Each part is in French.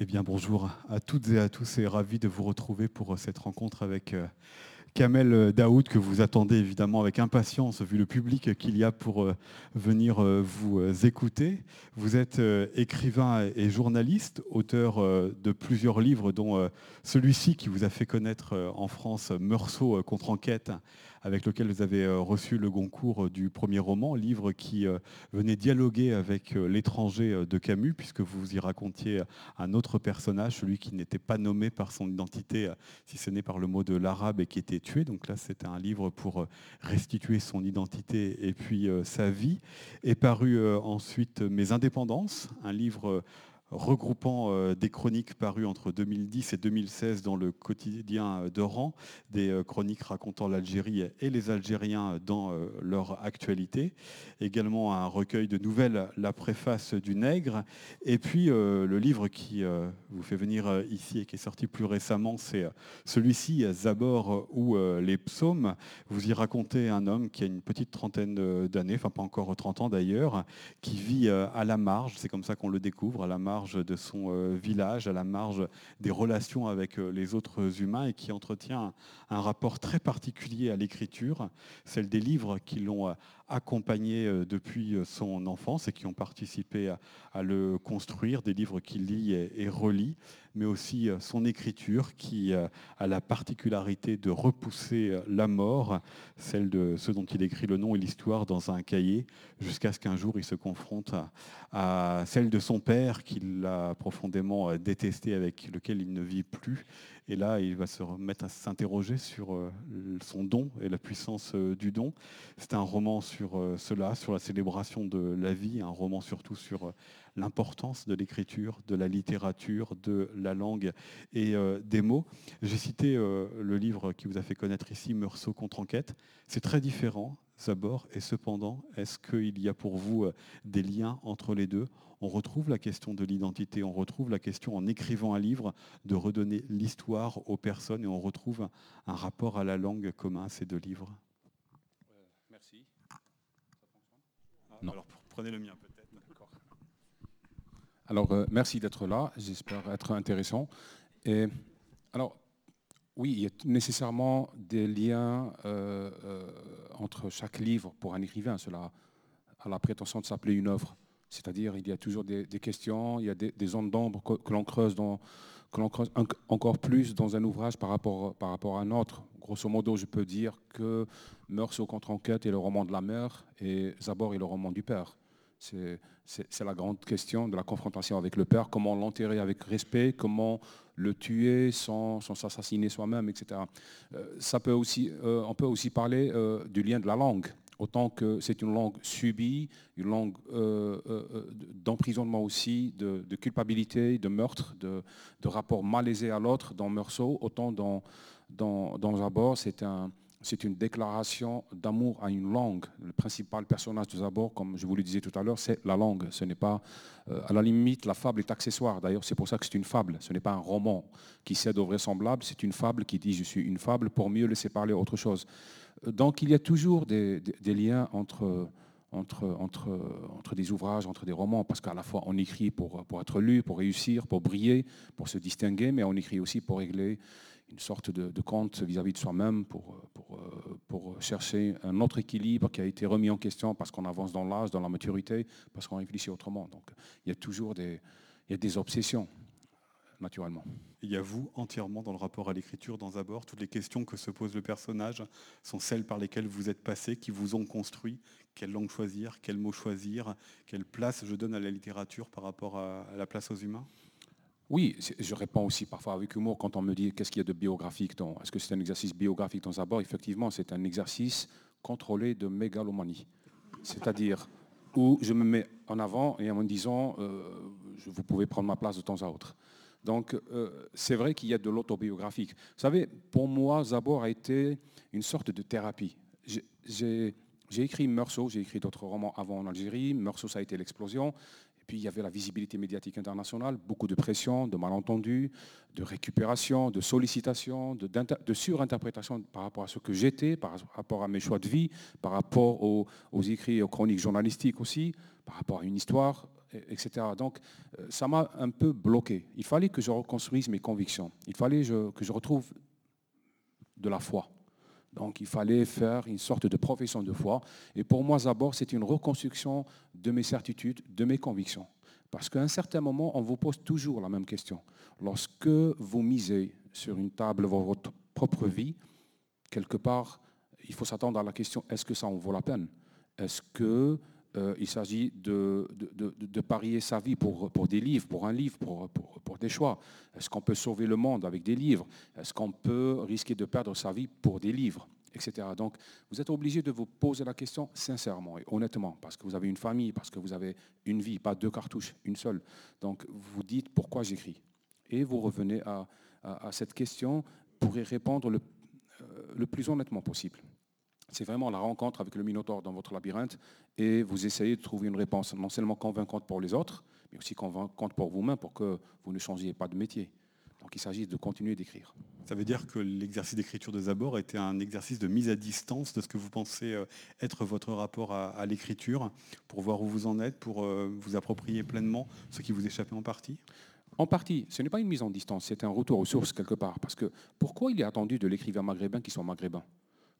Eh bien, bonjour à toutes et à tous et ravi de vous retrouver pour euh, cette rencontre avec euh, Kamel Daoud que vous attendez évidemment avec impatience vu le public qu'il y a pour euh, venir vous écouter. Vous êtes écrivain et journaliste, auteur de plusieurs livres dont celui-ci qui vous a fait connaître en France Meursault contre enquête avec lequel vous avez euh, reçu le Goncourt euh, du premier roman, livre qui euh, venait dialoguer avec l'étranger de Camus, puisque vous y racontiez un autre personnage, celui qui n'était pas nommé par son identité, si ce n'est par le mot de l'arabe, et qui était tué. Donc là, c'était un livre pour restituer son identité et puis sa vie. Est paru ensuite Mes indépendances, un livre regroupant euh, des chroniques parues entre 2010 et 2016 dans le quotidien d'Oran, des euh, chroniques racontant l'Algérie et les Algériens dans euh, leur actualité, également un recueil de nouvelles, La préface du nègre, et puis le livre qui vous fait venir ici et qui est sorti plus récemment, c'est celui-ci, Zabor ou les psaumes. Vous y racontez un homme qui a une petite trentaine d'années, enfin pas encore 30 ans d'ailleurs, qui vit à la marge, c'est comme ça qu'on le découvre, à la marge de son euh, village, à la marge des relations avec euh, les autres humains et qui entretient un rapport très particulier à l'écriture, celle des livres qui l'ont euh, accompagné depuis son enfance et qui ont participé à, le construire, des livres qu'il lit et relit, mais aussi son écriture qui a la particularité de repousser la mort, celle de ce dont il écrit le nom et l'histoire dans un cahier, jusqu'à ce qu'un jour il se confronte à, celle de son père qu'il a profondément détesté, avec lequel il ne vit plus. Et là, il va se remettre à s'interroger sur euh, son don et la puissance euh, du don. C'est un roman sur euh, cela, sur la célébration de la vie, un roman surtout sur l'importance de l'écriture, de la littérature, de la langue et des mots. J'ai cité le livre qui vous a fait connaître ici, Meursault contre enquête. C'est très différent Zabor, et cependant, est-ce qu'il y a pour vous euh, des liens entre les deux? On retrouve la question de l'identité, on retrouve la question en écrivant un livre de redonner l'histoire aux personnes et on retrouve un rapport à la langue commun à ces deux livres. Euh, merci. Ah, alors prenez le mien peut-être. Alors euh, merci d'être là, j'espère être intéressant. Et, alors oui, il y a nécessairement des liens euh, euh, entre chaque livre pour un écrivain. Cela a la prétention de s'appeler une œuvre. C'est-à-dire, il y a toujours des, questions, il y a des, zones d'ombre que, l'on creuse, encore plus dans un ouvrage par rapport, par rapport à un autre. Grosso modo, je peux dire que Meursault contre-enquête est le roman de la mère et Zabor est le roman du père. C'est la grande question de la confrontation avec le père, comment l'enterrer avec respect, comment le tuer sans, s'assassiner soi-même, etc. Euh, ça peut aussi, euh, on peut aussi parler euh, du lien de la langue, autant que c'est une langue subie, une langue d'emprisonnement aussi, de, culpabilité, de meurtre, de, rapport malaisé à l'autre dans Meursault, autant dans, dans, dans Zabor, c'est un c'est une déclaration d'amour à une langue. Le principal personnage de Zabor, comme je vous le disais tout à l'heure, c'est la langue. Ce n'est pas, euh, à la limite, la fable est accessoire. D'ailleurs, c'est pour ça que c'est une fable. Ce n'est pas un roman qui cède au vraisemblable. C'est une fable qui dit je suis une fable pour mieux laisser parler autre chose. Euh, donc, il y a toujours des, liens entre entre, entre, entre des ouvrages, entre des romans, parce qu'à la fois on écrit pour, pour être lu, pour réussir, pour briller, pour se distinguer, mais on écrit aussi pour régler une sorte de, compte vis-à-vis de soi-même pour, chercher un autre équilibre qui a été remis en question parce qu'on avance dans l'âge, dans la maturité, parce qu'on réfléchit autrement. Donc il y a toujours des, obsessions, naturellement. Il y a vous entièrement dans le rapport à l'écriture, dans Zabor, toutes les questions que se pose le personnage sont celles par lesquelles vous êtes passé, qui vous ont construit. Quelle langue choisir, quel mot choisir, quelle place je donne à la littérature par rapport à la place aux humains? Oui, je réponds aussi parfois avec humour quand on me dit qu'est-ce qu'il y a de biographique dans. Est-ce que c'est un exercice biographique dans Zabor Effectivement, c'est un exercice contrôlé de mégalomanie. C'est-à-dire où je me mets en avant et en me disant euh, vous pouvez prendre ma place de temps à autre. Donc euh, c'est vrai qu'il y a de l'autobiographique. Vous savez, pour moi, Zabor a été une sorte de thérapie. J'ai écrit Meursault, j'ai écrit d'autres romans avant en Algérie. Meursault, ça a été l'explosion. Puis il y avait la visibilité médiatique internationale, beaucoup de pression, de malentendus, de récupération, de sollicitation, de, surinterprétation par rapport à ce que j'étais, par rapport à mes choix de vie, par rapport aux, écrits et aux chroniques journalistiques aussi, par rapport à une histoire. etc. Donc, euh, ça m'a un peu bloqué. Il fallait que je reconstruise mes convictions. Il fallait que je retrouve de la foi. Donc, il fallait faire une sorte de profession de foi. Et pour moi, d'abord, c'est une reconstruction de mes certitudes, de mes convictions. Parce qu'à un certain moment, on vous pose toujours la même question. Lorsque vous misez sur une table votre propre vie, quelque part, il faut s'attendre à la question, est-ce que ça en vaut la peine? Est-ce qu'il euh, s'agit de, parier sa vie pour, des livres, pour un livre, pour, des choix Est-ce qu'on peut sauver le monde avec des livres? Est-ce qu'on peut risquer de perdre sa vie pour des livres? Etc. Donc, vous êtes obligé de vous poser la question sincèrement et honnêtement, parce que vous avez une famille, parce que vous avez une vie, pas deux cartouches, une seule. Donc, vous dites pourquoi j'écris. Et vous revenez à, cette question pour y répondre le, euh, le plus honnêtement possible. C'est vraiment la rencontre avec le Minotaure dans votre labyrinthe et vous essayez de trouver une réponse non seulement convaincante pour les autres, mais aussi convaincante pour vous-même pour que vous ne changiez pas de métier. Donc il s'agit de continuer d'écrire. Ça veut dire que l'exercice d'écriture de Zabor était un exercice de mise à distance de ce que vous pensez euh, être votre rapport à, l'écriture, pour voir où vous en êtes, pour euh, vous approprier pleinement ce qui vous échappait en partie? En partie, ce n'est pas une mise en distance, c'est un retour aux sources quelque part. Parce que pourquoi il est attendu de l'écrivain maghrébin qui soit maghrébin?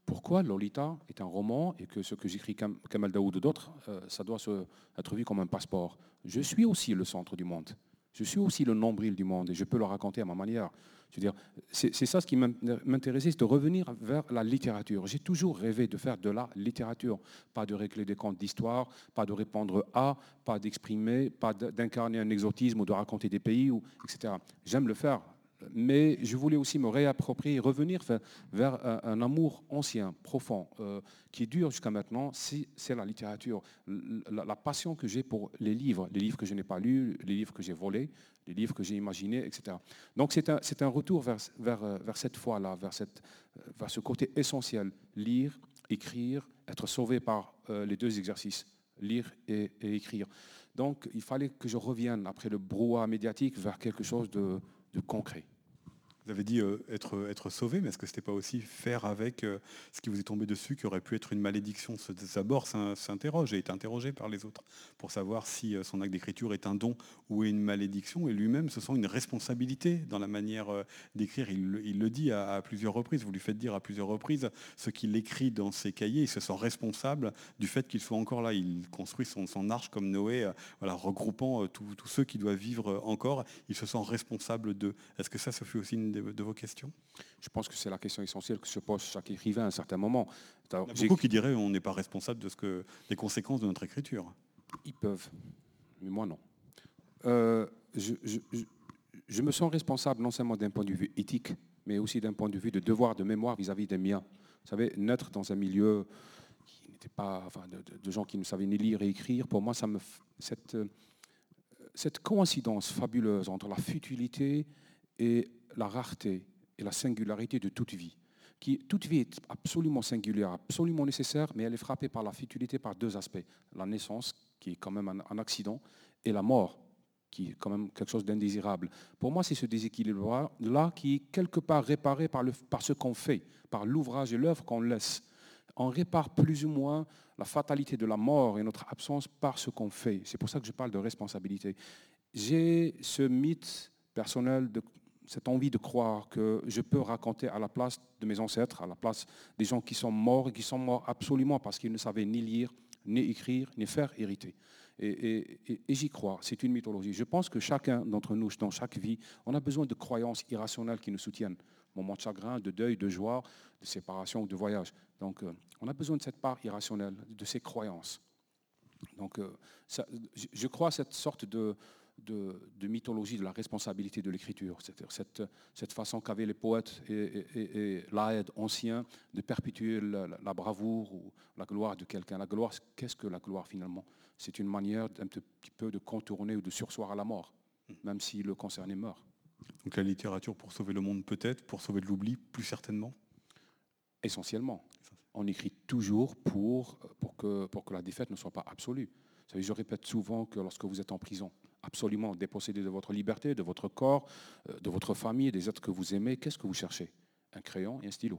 Pourquoi Lolita est un roman et que ce que j'écris Kamal Daoud ou d'autres, euh, ça doit être vu comme un passeport Je suis aussi le centre du monde. Je suis aussi le nombril du monde et je peux le raconter à ma manière. C'est ça ce qui m'intéressait, c'est de revenir vers la littérature. J'ai toujours rêvé de faire de la littérature, pas de régler des comptes d'histoire, pas de répondre à, pas d'exprimer, pas d'incarner un exotisme ou de raconter des pays, etc. J'aime le faire, mais je voulais aussi me réapproprier, revenir vers, un, amour ancien, profond, euh, qui dure jusqu'à maintenant, c'est la littérature. La, passion que j'ai pour les livres, les livres que je n'ai pas lus, les livres que j'ai volés, les livres que j'ai imaginés, etc. Donc c'est un, retour vers, vers cette foi-là, vers, vers ce côté essentiel, lire, écrire, être sauvé par euh, les deux exercices, lire et, et, écrire. Donc il fallait que je revienne, après le brouhaha médiatique, vers quelque chose de de concret. Vous avez dit euh, être, être sauvé, mais est-ce que ce n'était pas aussi faire avec euh, ce qui vous est tombé dessus, qui aurait pu être une malédiction? Zabor s'interroge et est interrogé par les autres pour savoir si euh, son acte d'écriture est un don ou une malédiction, et lui-même se sent une responsabilité dans la manière d'écrire. Il, le dit à, plusieurs reprises, vous lui faites dire à plusieurs reprises ce qu'il écrit dans ses cahiers, il se sent responsable du fait qu'il soit encore là. Il construit son, arche comme Noé, regroupant tous ceux qui doivent vivre encore, il se sent responsable d'eux. Est-ce que ça, se fait aussi une de, vos questions? Je pense que c'est la question essentielle que se pose chaque écrivain à un certain moment. Il y a beaucoup qui diraient on n'est pas responsable de ce que, des conséquences de notre écriture. Ils peuvent, mais moi non. Euh, je, me sens responsable non seulement d'un point de vue éthique, mais aussi d'un point de vue de devoir de mémoire vis-à-vis des miens. Vous savez, naître dans un milieu qui n'était pas, enfin, de, gens qui ne savaient ni lire et écrire, pour moi, ça me, cette, cette coïncidence fabuleuse entre la futilité et la rareté et la singularité de toute vie. Qui, toute vie est absolument singulière, absolument nécessaire, mais elle est frappée par la futilité par deux aspects. La naissance, qui est quand même un, accident, et la mort, qui est quand même quelque chose d'indésirable. Pour moi, c'est ce déséquilibre-là qui est quelque part réparé par, le, par ce qu'on fait, par l'ouvrage et l'œuvre qu'on laisse. On répare plus ou moins la fatalité de la mort et notre absence par ce qu'on fait. C'est pour ça que je parle de responsabilité. J'ai ce mythe personnel de cette envie de croire que je peux raconter à la place de mes ancêtres, à la place des gens qui sont morts qui sont morts absolument parce qu'ils ne savaient ni lire, ni écrire, ni faire hériter. Et, j'y crois, c'est une mythologie. Je pense que chacun d'entre nous, dans chaque vie, on a besoin de croyances irrationnelles qui nous soutiennent. Moment de chagrin, de deuil, de joie, de séparation, de voyage. Donc, euh, on a besoin de cette part irrationnelle, de ces croyances. Donc, euh, je crois à cette sorte de, de, mythologie de la responsabilité de l'écriture, c'est-à-dire cette, cette, façon qu'avaient les poètes et, et, l'aide ancien de perpétuer la, bravoure ou la gloire de quelqu'un. La gloire, qu'est-ce que la gloire finalement? C'est une manière d'un petit peu de contourner ou de sursoir à la mort, même si le concerné meurt. Donc la littérature pour sauver le monde peut-être, pour sauver de l'oubli plus certainement? Essentiellement. On écrit toujours pour, pour, que, pour que la défaite ne soit pas absolue. Je répète souvent que lorsque vous êtes en prison, absolument dépossédé de votre liberté, de votre corps, euh, de votre famille, des êtres que vous aimez, qu'est-ce que vous cherchez? Un crayon et un stylo.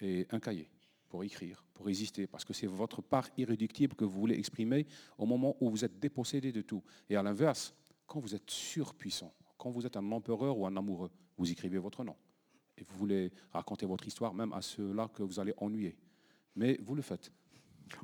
Et un cahier pour écrire, pour résister, parce que c'est votre part irréductible que vous voulez exprimer au moment où vous êtes dépossédé de tout. Et à l'inverse, quand vous êtes surpuissant, quand vous êtes un empereur ou un amoureux, vous écrivez votre nom. Et vous voulez raconter votre histoire même à ceux-là que vous allez ennuyer. Mais vous le faites.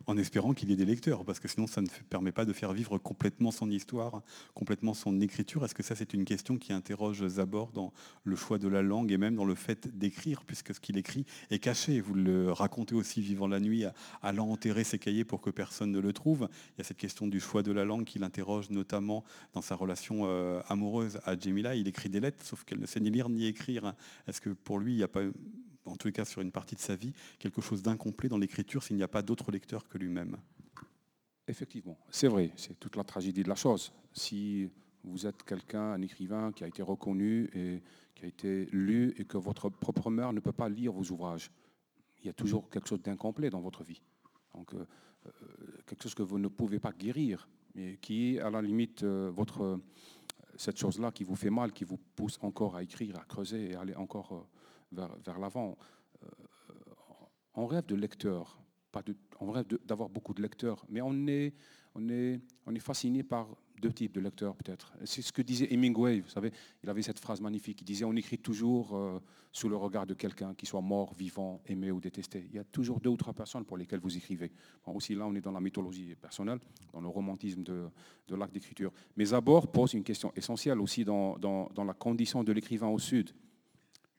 En espérant qu'il y ait des lecteurs, parce que sinon ça ne permet pas de faire vivre complètement son histoire, complètement son écriture. Est-ce que ça c'est une question qui interroge Zabor dans le choix de la langue et même dans le fait d'écrire, puisque ce qu'il écrit est caché? Vous le racontez aussi vivant la nuit, allant enterrer ses cahiers pour que personne ne le trouve. Il y a cette question du choix de la langue qui l'interroge notamment dans sa relation euh, amoureuse à Jemila. Il écrit des lettres, sauf qu'elle ne sait ni lire ni écrire. Est-ce que pour lui, il n'y a pas en tous les cas sur une partie de sa vie, quelque chose d'incomplet dans l'écriture s'il n'y a pas d'autre lecteur que lui-même. Effectivement, c'est vrai, c'est toute la tragédie de la chose. Si vous êtes quelqu'un, un écrivain qui a été reconnu et qui a été lu et que votre propre mère ne peut pas lire vos ouvrages, il y a toujours quelque chose d'incomplet dans votre vie. Donc, euh, euh, quelque chose que vous ne pouvez pas guérir, mais qui à la limite euh, votre, cette chose-là qui vous fait mal, qui vous pousse encore à écrire, à creuser et à aller encore vers, l'avant. Euh, on rêve de lecteurs, on rêve d'avoir beaucoup de lecteurs, mais on est, fasciné par deux types de lecteurs peut-être. C'est ce que disait Hemingway, vous savez, il avait cette phrase magnifique, il disait on écrit toujours euh, sous le regard de quelqu'un, qui soit mort, vivant, aimé ou détesté. Il y a toujours deux ou trois personnes pour lesquelles vous écrivez. aussi là, on est dans la mythologie personnelle, dans le romantisme de, de l'acte d'écriture. Mais Zabor pose une question essentielle aussi dans la condition de l'écrivain au Sud.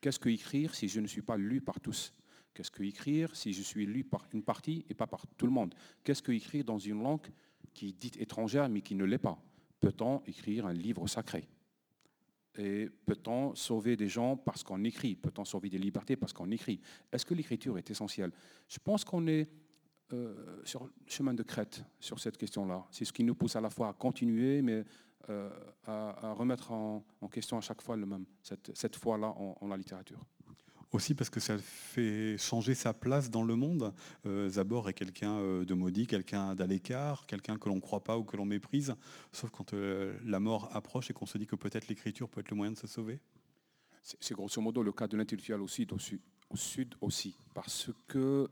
Qu'est-ce que écrire si je ne suis pas lu par tous? Qu'est-ce que écrire si je suis lu par une partie et pas par tout le monde? Qu'est-ce que écrire dans une langue qui est dite étrangère mais qui ne l'est pas? Peut-on écrire un livre sacré? Et peut-on sauver des gens parce qu'on écrit? Peut-on sauver des libertés parce qu'on écrit? Est-ce que l'écriture est essentielle? Je pense qu'on est euh, sur le chemin de crête sur cette question-là. C'est ce qui nous pousse à la fois à continuer, mais euh, à, remettre en, question à chaque fois le même, cette, cette fois-là en, la littérature. Aussi parce que ça fait changer sa place dans le monde. Euh, Zabor est quelqu'un euh, de maudit, quelqu'un d'à l'écart, quelqu'un que l'on ne croit pas ou que l'on méprise, sauf quand la mort approche et qu'on se dit que peut-être l'écriture peut être le moyen de se sauver. C'est grosso modo le cas de l'intellectuel aussi, au sud, au sud aussi, parce que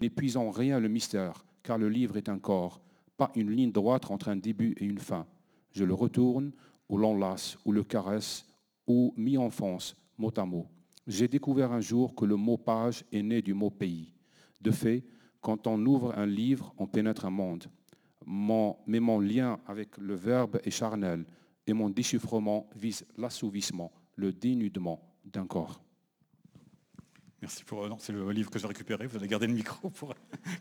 n'épuisant rien le mystère, car le livre est un corps, pas une ligne droite entre un début et une fin. Je le retourne, ou l'enlace, ou le caresse, ou mi-enfance, mot à mot. J'ai découvert un jour que le mot page est né du mot pays. De fait, quand on ouvre un livre, on pénètre un monde. Mon, mais mon lien avec le verbe est charnel, et mon déchiffrement vise l'assouvissement, le dénudement d'un corps. Merci pour. Euh, non, c'est le livre que j'ai récupéré. Vous allez garder le micro pour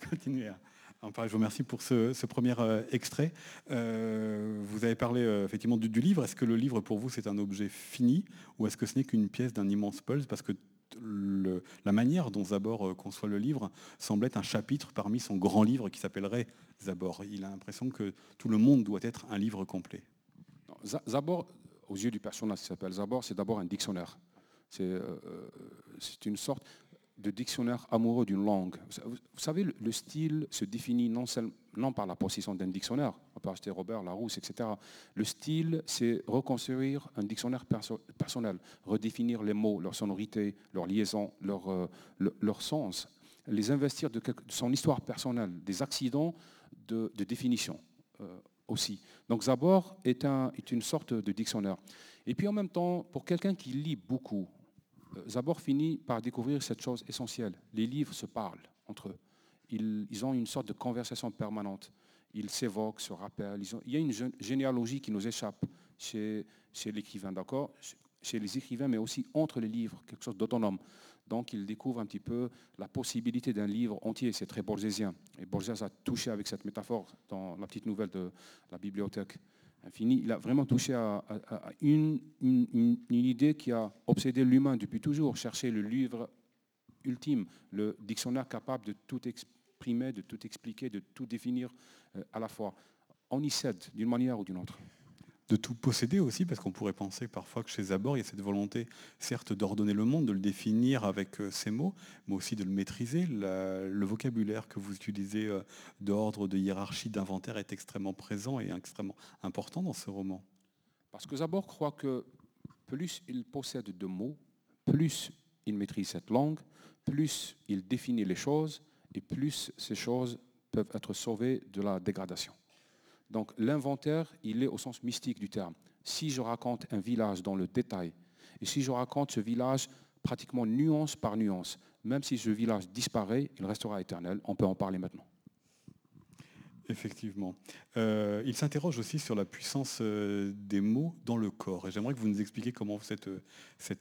continuer à en parler. Je vous remercie pour ce, premier euh, extrait. Euh, vous avez parlé effectivement du, livre. Est-ce que le livre pour vous c'est un objet fini ou est-ce que ce n'est qu'une pièce d'un immense pulse Parce que la manière dont Zabor conçoit le livre semble être un chapitre parmi son grand livre qui s'appellerait Zabor. Il a l'impression que tout le monde doit être un livre complet. Zabor, aux yeux du personnage qui s'appelle Zabor, c'est d'abord un dictionnaire. Euh, c'est une sorte de dictionnaire amoureux d'une langue. Vous savez, le style se définit non, seulement, non par la possession d'un dictionnaire, on peut acheter Robert Larousse, etc. Le style, c'est reconstruire un dictionnaire personnel, redéfinir les mots, leur sonorité, leur liaison, leur, euh, sens, les investir de, son histoire personnelle, des accidents de, définition euh, aussi. Donc Zabor est, un, est une sorte de dictionnaire. Et puis en même temps, pour quelqu'un qui lit beaucoup, euh, Zabor finit par découvrir cette chose essentielle. Les livres se parlent entre eux. Ils, ont une sorte de conversation permanente. Ils s'évoquent, se rappellent. il y a une généalogie qui nous échappe chez, chez l'écrivain, d'accord? Chez les écrivains, mais aussi entre les livres, quelque chose d'autonome. Donc il découvre un petit peu la possibilité d'un livre entier. C'est très borgésien. Et Borges a touché avec cette métaphore dans la petite nouvelle de la bibliothèque. Il a vraiment touché à, une, idée qui a obsédé l'humain depuis toujours, chercher le livre ultime, le dictionnaire capable de tout exprimer, de tout expliquer, de tout définir euh, à la fois. On y cède d'une manière ou d'une autre de tout posséder aussi, parce qu'on pourrait penser parfois que chez Zabor, il y a cette volonté, certes, d'ordonner le monde, de le définir avec euh, ses mots, mais aussi de le maîtriser. le vocabulaire que vous utilisez euh, d'ordre, de hiérarchie, d'inventaire est extrêmement présent et extrêmement important dans ce roman. Parce que Zabor croit que plus il possède de mots, plus il maîtrise cette langue, plus il définit les choses et plus ces choses peuvent être sauvées de la dégradation. Donc l'inventaire, il est au sens mystique du terme. Si je raconte un village dans le détail, et si je raconte ce village pratiquement nuance par nuance, même si ce village disparaît, il restera éternel, on peut en parler maintenant. Effectivement. Euh, il s'interroge aussi sur la puissance euh, des mots dans le corps. Et j'aimerais que vous nous expliquiez comment cette, euh,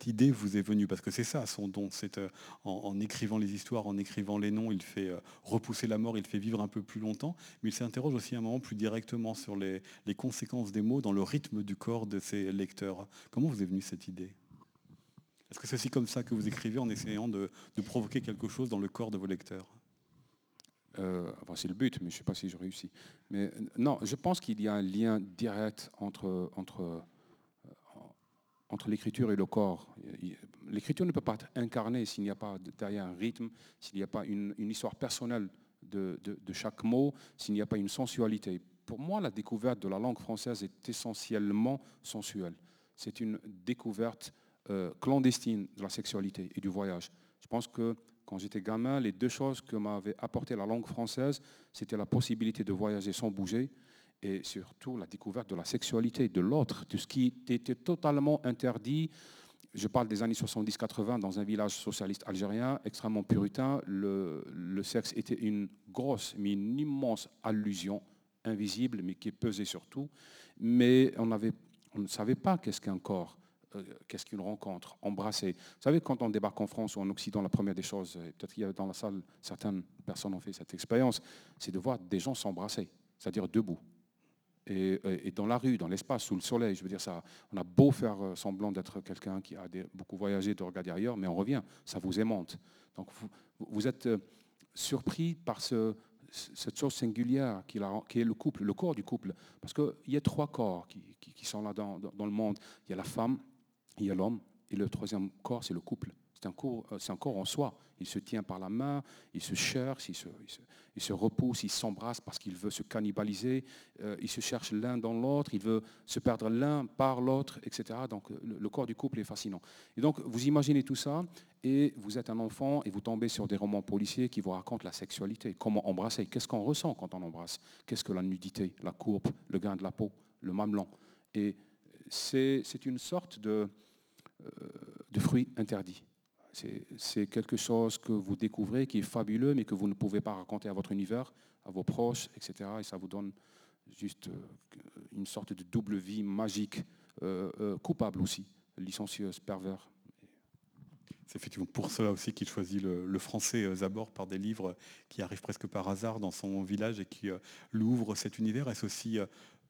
idée vous est venue. Parce que c'est ça son don. C'est en, écrivant les histoires, en écrivant les noms, il fait repousser la mort, il fait vivre un peu plus longtemps. Mais il s'interroge aussi un moment plus directement sur les, conséquences des mots dans le rythme du corps de ses lecteurs. Comment vous est venue cette idée? Est-ce que c'est aussi comme ça que vous écrivez en essayant de provoquer quelque chose dans le corps de vos lecteurs? Euh, c'est le but, mais je ne sais pas si je réussis. Mais euh, non, je pense qu'il y a un lien direct entre, entre, euh, entre l'écriture et le corps. L'écriture ne peut pas être incarnée s'il n'y a pas derrière un rythme, s'il n'y a pas une, histoire personnelle de, de, chaque mot, s'il n'y a pas une sensualité. Pour moi, la découverte de la langue française est essentiellement sensuelle. C'est une découverte clandestine de la sexualité et du voyage. Je pense que quand j'étais gamin, les deux choses que m'avait apporté la langue française, c'était la possibilité de voyager sans bouger et surtout la découverte de la sexualité de l'autre, de ce qui était totalement interdit. Je parle des années 70-80 dans un village socialiste algérien extrêmement puritain. Le, sexe était une grosse, mais une immense allusion invisible, mais qui pesait sur tout. Mais on, on ne savait pas qu'est-ce qu'un corps. Euh, qu'est-ce qu'une rencontre, embrasser. Vous savez, quand on débarque en France ou en Occident, la première des choses, peut-être qu'il y a dans la salle, certaines personnes ont fait cette expérience, c'est de voir des gens s'embrasser, c'est-à-dire debout. Et, dans la rue, dans l'espace, sous le soleil, je veux dire ça, on a beau faire euh, semblant d'être quelqu'un qui a beaucoup voyagé, de regarder ailleurs, mais on revient, ça vous aimante. Donc vous, êtes euh, surpris par cette chose singulière qui, est le couple, le corps du couple. Parce qu'il y a trois corps qui, sont là dans, le monde. Il y a la femme, il y a l'homme, et le troisième corps, c'est le couple. C'est un, corps, euh, c'est un corps en soi. Il se tient par la main, il se cherche, il se, il se, repousse, il s'embrasse parce qu'il veut se cannibaliser, euh, il se cherche l'un dans l'autre, il veut se perdre l'un par l'autre, etc. Donc le, corps du couple est fascinant. Et donc vous imaginez tout ça, et vous êtes un enfant, et vous tombez sur des romans policiers qui vous racontent la sexualité, comment embrasser, qu'est-ce qu'on ressent quand on embrasse, qu'est-ce que la nudité, la courbe, le gain de la peau, le mamelon? Et c'est, une sorte de euh, de fruits interdits. C'est quelque chose que vous découvrez qui est fabuleux, mais que vous ne pouvez pas raconter à votre univers, à vos proches, etc. Et ça vous donne juste euh, une sorte de double vie magique, euh, coupable aussi, licencieuse, pervers. C'est effectivement pour cela aussi qu'il choisit le, français Zabor par des livres qui arrivent presque par hasard dans son village et qui l'ouvrent cet univers. Est-ce aussi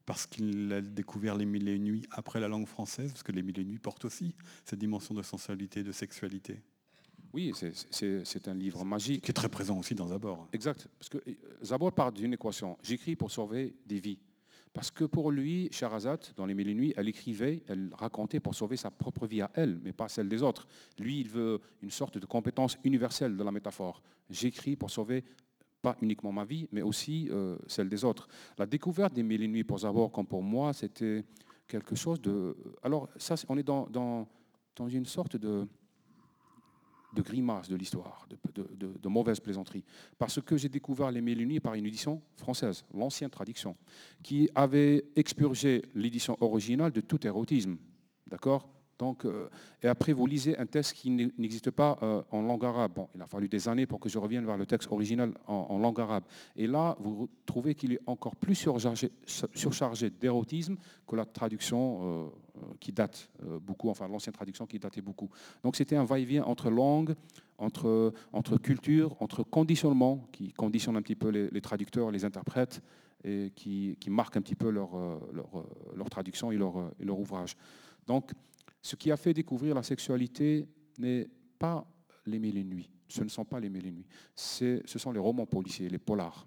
parce qu'il a découvert les mille et une nuits après la langue française, parce que les mille et une nuits portent aussi cette dimension de sensualité, de sexualité. Oui, c'est un livre magique. Qui est très présent aussi dans Zabor. Exact. Parce que euh, Zabor part d'une équation. J'écris pour sauver des vies. Parce que pour lui, Sherazade, dans les mille et nuits, elle écrivait, elle racontait pour sauver sa propre vie à elle, mais pas celle des autres. Lui, il veut une sorte de compétence universelle de la métaphore. J'écris pour sauver pas uniquement ma vie, mais aussi euh, celle des autres. La découverte des mille et nuits pour Zabor, comme pour moi, c'était quelque chose de... Alors, ça, on est dans, dans, dans une sorte de, de grimace de l'histoire, de, de, mauvaise plaisanterie. Parce que j'ai découvert les Mille et Nuits par une édition française, l'ancienne traduction, qui avait expurgé l'édition originale de tout érotisme. D'accord? Donc, euh, et après, vous lisez un texte qui n'existe pas euh, en langue arabe. Bon, il a fallu des années pour que je revienne vers le texte original en, langue arabe. Et là, vous trouvez qu'il est encore plus surchargé, d'érotisme que la traduction euh, qui date beaucoup, enfin l'ancienne traduction qui datait beaucoup. Donc, c'était un va-et-vient entre langue, entre, entre culture, entre conditionnement, qui conditionne un petit peu les, traducteurs, les interprètes, et qui, qui marque un petit peu leur traduction et leur, et leur ouvrage. Donc, ce qui a fait découvrir la sexualité n'est pas les mille et nuits. Ce ne sont pas les mille et nuits. Ce sont les romans policiers, les polars.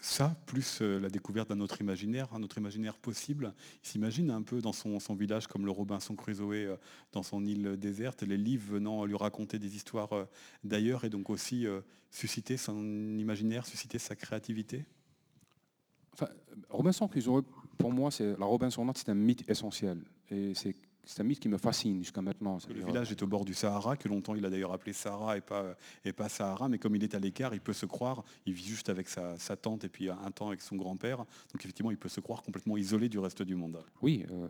Ça, plus euh, la découverte d'un autre imaginaire, un autre imaginaire possible. Il s'imagine un peu dans son, village comme le Robinson Crusoe euh, dans son île déserte, les livres venant lui raconter des histoires euh, d'ailleurs et donc aussi susciter son imaginaire, susciter sa créativité. Enfin, Robinson Crusoe, pour moi, c'est la Robinsonade, c'est un mythe essentiel. Et c'est c'est un mythe qui me fascine jusqu'à maintenant. Le village est au bord du Sahara, que longtemps il a d'ailleurs appelé Sahara et pas, et pas Sahara, mais comme il est à l'écart, il peut se croire, il vit juste avec sa, tante et puis un temps avec son grand-père, donc effectivement il peut se croire complètement isolé du reste du monde. Oui, euh,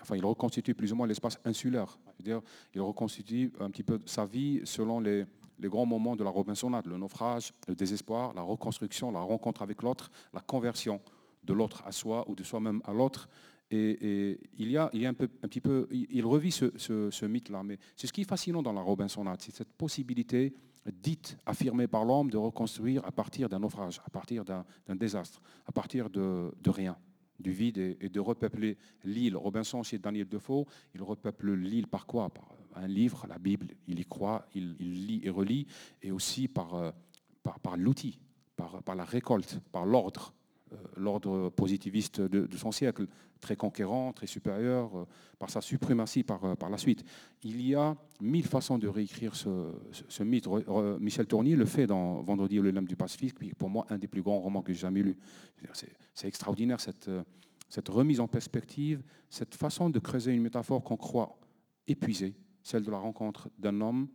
enfin il reconstitue plus ou moins l'espace insulaire, dire il reconstitue un petit peu sa vie selon les, les grands moments de la Robinsonade, le naufrage, le désespoir, la reconstruction, la rencontre avec l'autre, la conversion de l'autre à soi ou de soi-même à l'autre, et, il y a, un, peu, un petit peu, il revit ce, mythe-là. Mais c'est ce qui est fascinant dans la Robinsonade, c'est cette possibilité dite, affirmée par l'homme, de reconstruire à partir d'un naufrage, à partir d'un désastre, à partir de, rien, du vide, et, de repeupler l'île. Robinson, chez Daniel Defoe, il repeuple l'île par quoi? Par un livre, la Bible, il y croit, il, lit et relit, et aussi par, euh, l'outil, par, par la récolte, par l'ordre euh, l'ordre positiviste de, son siècle, très conquérant, très supérieur, euh, par sa suprématie par, euh, par la suite. Il y a mille façons de réécrire ce, mythe. Michel Tournier le fait dans Vendredi le lame du Pacifique, qui pour moi un des plus grands romans que j'ai jamais lu. C'est extraordinaire cette, cette remise en perspective, cette façon de creuser une métaphore qu'on croit épuisée, celle de la rencontre d'un homme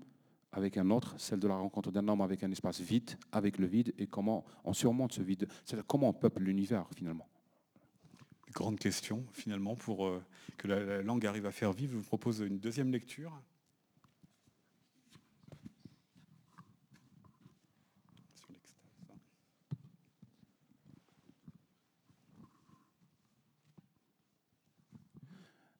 avec un autre, celle de la rencontre d'un homme avec un espace vide, avec le vide, et comment on surmonte ce vide, c'est comment on peuple l'univers finalement. Grande question finalement pour euh, que la, langue arrive à faire vivre. Je vous propose une deuxième lecture.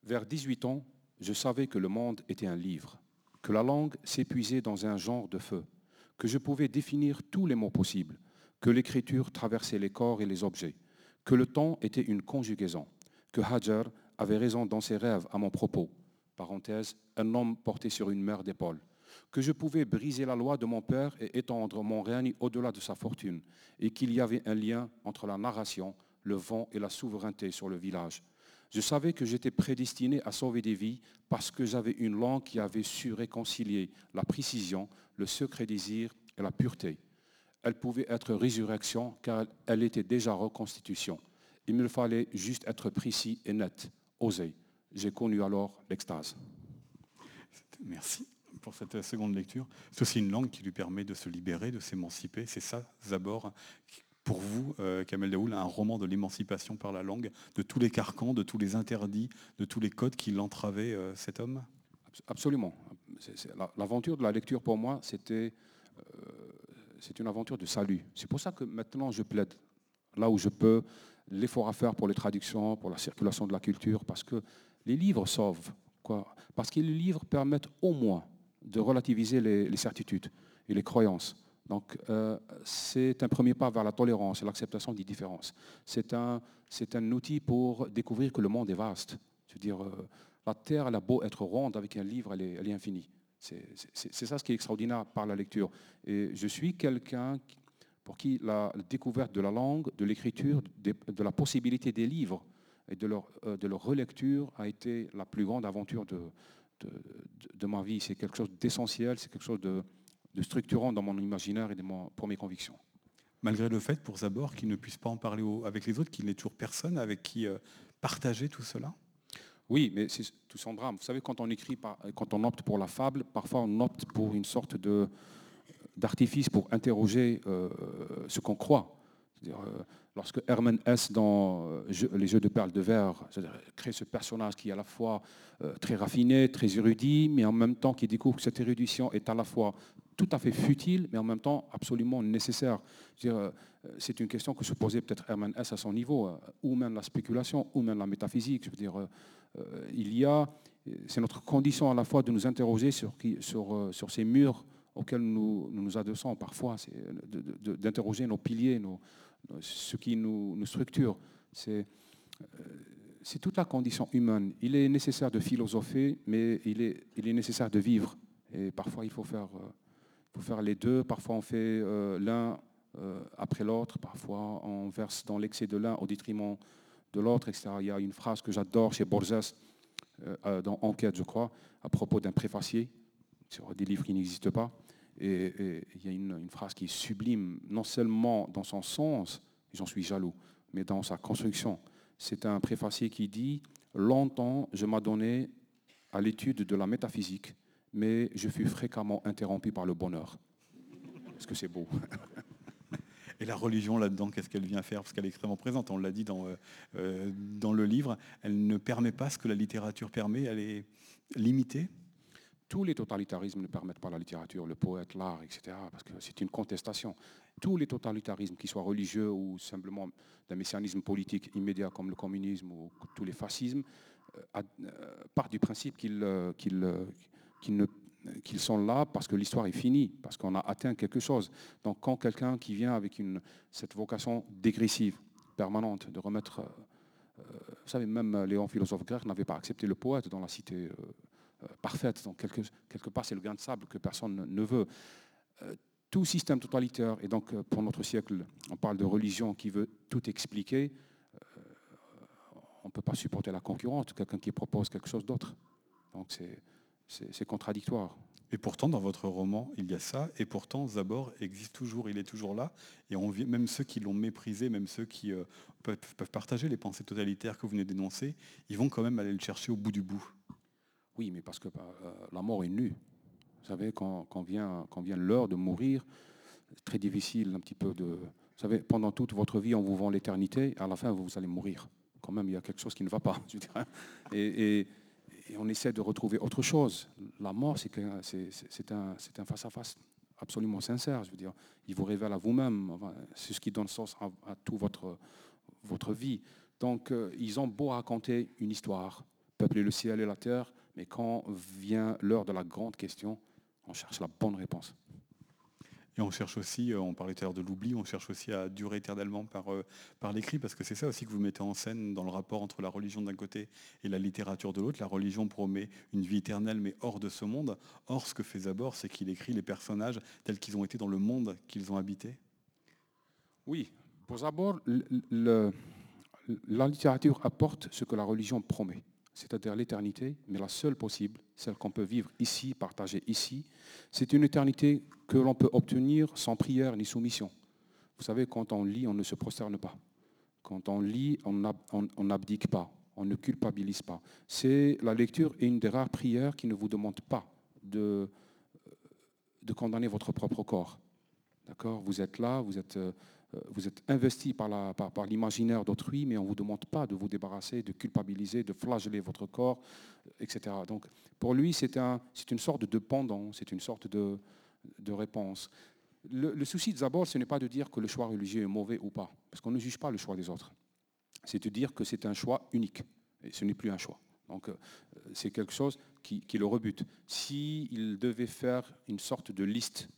Vers 18 ans, je savais que le monde était un livre que la langue s'épuisait dans un genre de feu, que je pouvais définir tous les mots possibles, que l'écriture traversait les corps et les objets, que le temps était une conjugaison, que Hajar avait raison dans ses rêves à mon propos, parenthèse, un homme porté sur une mer d'épaule, que je pouvais briser la loi de mon père et étendre mon règne au-delà de sa fortune, et qu'il y avait un lien entre la narration, le vent et la souveraineté sur le village, je savais que j'étais prédestiné à sauver des vies parce que j'avais une langue qui avait su réconcilier la précision, le secret désir et la pureté. Elle pouvait être résurrection car elle était déjà reconstitution. Il me fallait juste être précis et net, oser. J'ai connu alors l'extase. Merci pour cette seconde lecture. C'est aussi une langue qui lui permet de se libérer, de s'émanciper. C'est ça, Zabor, pour vous, euh, Kamel Daoul, un roman de l'émancipation par la langue, de tous les carcans, de tous les interdits, de tous les codes qui l'entravaient, euh, cet homme? Absolument. L'aventure de la lecture, pour moi, c'était euh, c'est une aventure de salut. C'est pour ça que maintenant, je plaide, là où je peux, l'effort à faire pour les traductions, pour la circulation de la culture, parce que les livres sauvent. Parce que les livres permettent au moins de relativiser les certitudes et les croyances. Donc, euh, c'est un premier pas vers la tolérance et l'acceptation des différences. C'est un, c'est un outil pour découvrir que le monde est vaste. Je veux dire, euh, la Terre, elle a beau être ronde avec un livre, elle est, elle est infinie. C'est, ça ce qui est extraordinaire par la lecture. Et je suis quelqu'un pour qui la découverte de la langue, de l'écriture, de, la possibilité des livres et de leur, euh, de leur relecture a été la plus grande aventure de, de, de ma vie. C'est quelque chose d'essentiel, c'est quelque chose de, de structurant dans mon imaginaire et pour mes convictions. Malgré le fait, pour Zabor, qu'il ne puisse pas en parler avec les autres, qu'il n'ait toujours personne avec qui euh, partager tout cela? Oui, mais c'est tout son drame. Vous savez, quand on écrit, quand on opte pour la fable, parfois on opte pour une sorte de d'artifice pour interroger euh, ce qu'on croit. Euh, lorsque Herman Hesse, dans Les Jeux de perles de verre, crée ce personnage qui est à la fois très raffiné, très érudit, mais en même temps qui découvre que cette érudition est à la fois tout à fait futile, mais en même temps absolument nécessaire. Euh, c'est une question que se posait peut-être Hermann Hesse à son niveau, euh, ou même la spéculation, ou même la métaphysique. Je veux dire, euh, il y a, c'est notre condition à la fois de nous interroger sur, sur ces murs auxquels nous nous, adossons parfois, d'interroger nos piliers, nos, ce qui nous, nous structure. C'est toute la condition humaine. Il est nécessaire de philosopher, mais il est, nécessaire de vivre. Et parfois, il faut faire les deux. Parfois, on fait euh, l'un euh, après l'autre. Parfois, on verse dans l'excès de l'un au détriment de l'autre, etc. Il y a une phrase que j'adore chez Borges, euh, dans Enquête, je crois, à propos d'un préfacier sur des livres qui n'existent pas. Et, il y a une, une, phrase qui est sublime, non seulement dans son sens, j'en suis jaloux, mais dans sa construction. C'est un préfacier qui dit Longtemps, je m'adonnais à l'étude de la métaphysique, mais je fus fréquemment interrompu par le bonheur. Parce que c'est beau. Et la religion là-dedans, qu'est-ce qu'elle vient faire? Parce qu'elle est extrêmement présente, on l'a dit dans, euh, euh, dans le livre, elle ne permet pas ce que la littérature permet, elle est limitée? Tous les totalitarismes ne permettent pas la littérature, le poète, l'art, etc., parce que c'est une contestation. Tous les totalitarismes, qu'ils soient religieux ou simplement d'un messianisme politique immédiat comme le communisme ou tous les fascismes, euh, partent du principe qu'ils qu'ils sont là parce que l'histoire est finie, parce qu'on a atteint quelque chose. Donc quand quelqu'un qui vient avec cette vocation dégressive, permanente, de remettre... Euh, euh, vous savez, même Léon, philosophe grec, n'avait pas accepté le poète dans la cité euh, parfaite. Donc quelque, quelque part, c'est le grain de sable que personne ne veut. tout système totalitaire, et donc pour notre siècle, on parle de religion qui veut tout expliquer, on ne peut pas supporter la concurrente, quelqu'un qui propose quelque chose d'autre. Donc c'est c'est contradictoire. Et pourtant, dans votre roman, il y a ça, et pourtant, Zabor existe toujours, il est toujours là, et on même ceux qui l'ont méprisé, même ceux qui euh, peuvent, partager les pensées totalitaires que vous venez d'énoncer, ils vont quand même aller le chercher au bout du bout. Oui, mais parce que euh, la mort est nue. Vous savez, quand, vient, quand vient l'heure de mourir, c'est très difficile un petit peu de... Vous savez, pendant toute votre vie, on vous vend l'éternité, à la fin, vous allez mourir. Quand même, il y a quelque chose qui ne va pas. Je dirais. et et on essaie de retrouver autre chose. La mort, c'est un, un face-à-face absolument sincère. Je veux dire, il vous révèle à vous-même. c'est ce qui donne sens à, toute votre, votre vie. Donc, euh, ils ont beau raconter une histoire, peupler le ciel et la terre, mais quand vient l'heure de la grande question, on cherche la bonne réponse. Et on cherche aussi, euh, on parlait tout à l'heure de l'oubli, on cherche aussi à durer éternellement par, euh, par l'écrit, parce que c'est ça aussi que vous mettez en scène dans le rapport entre la religion d'un côté et la littérature de l'autre. La religion promet une vie éternelle, mais hors de ce monde. Or, ce que fait Zabor, c'est qu'il écrit les personnages tels qu'ils ont été dans le monde qu'ils ont habité. Oui, pour Zabor, la littérature apporte ce que la religion promet c'est-à-dire l'éternité, mais la seule possible, celle qu'on peut vivre ici, partager ici, c'est une éternité que l'on peut obtenir sans prière ni soumission. Vous savez, quand on lit, on ne se prosterne pas. Quand on lit, on n'abdique pas, on ne culpabilise pas. C'est la lecture et une des rares prières qui ne vous demande pas de, de condamner votre propre corps. D'accord? Vous êtes là, vous êtes euh, euh, vous êtes investi par, l'imaginaire d'autrui, mais on ne vous demande pas de vous débarrasser, de culpabiliser, de flageller votre corps, etc. Donc pour lui, c'est une sorte de pendant, c'est une sorte de, réponse. Le, souci de Zabor, ce n'est pas de dire que le choix religieux est mauvais ou pas, parce qu'on ne juge pas le choix des autres. C'est de dire que c'est un choix unique, et ce n'est plus un choix. Donc euh, c'est quelque chose qui, qui le rebute. S'il devait faire une sorte de liste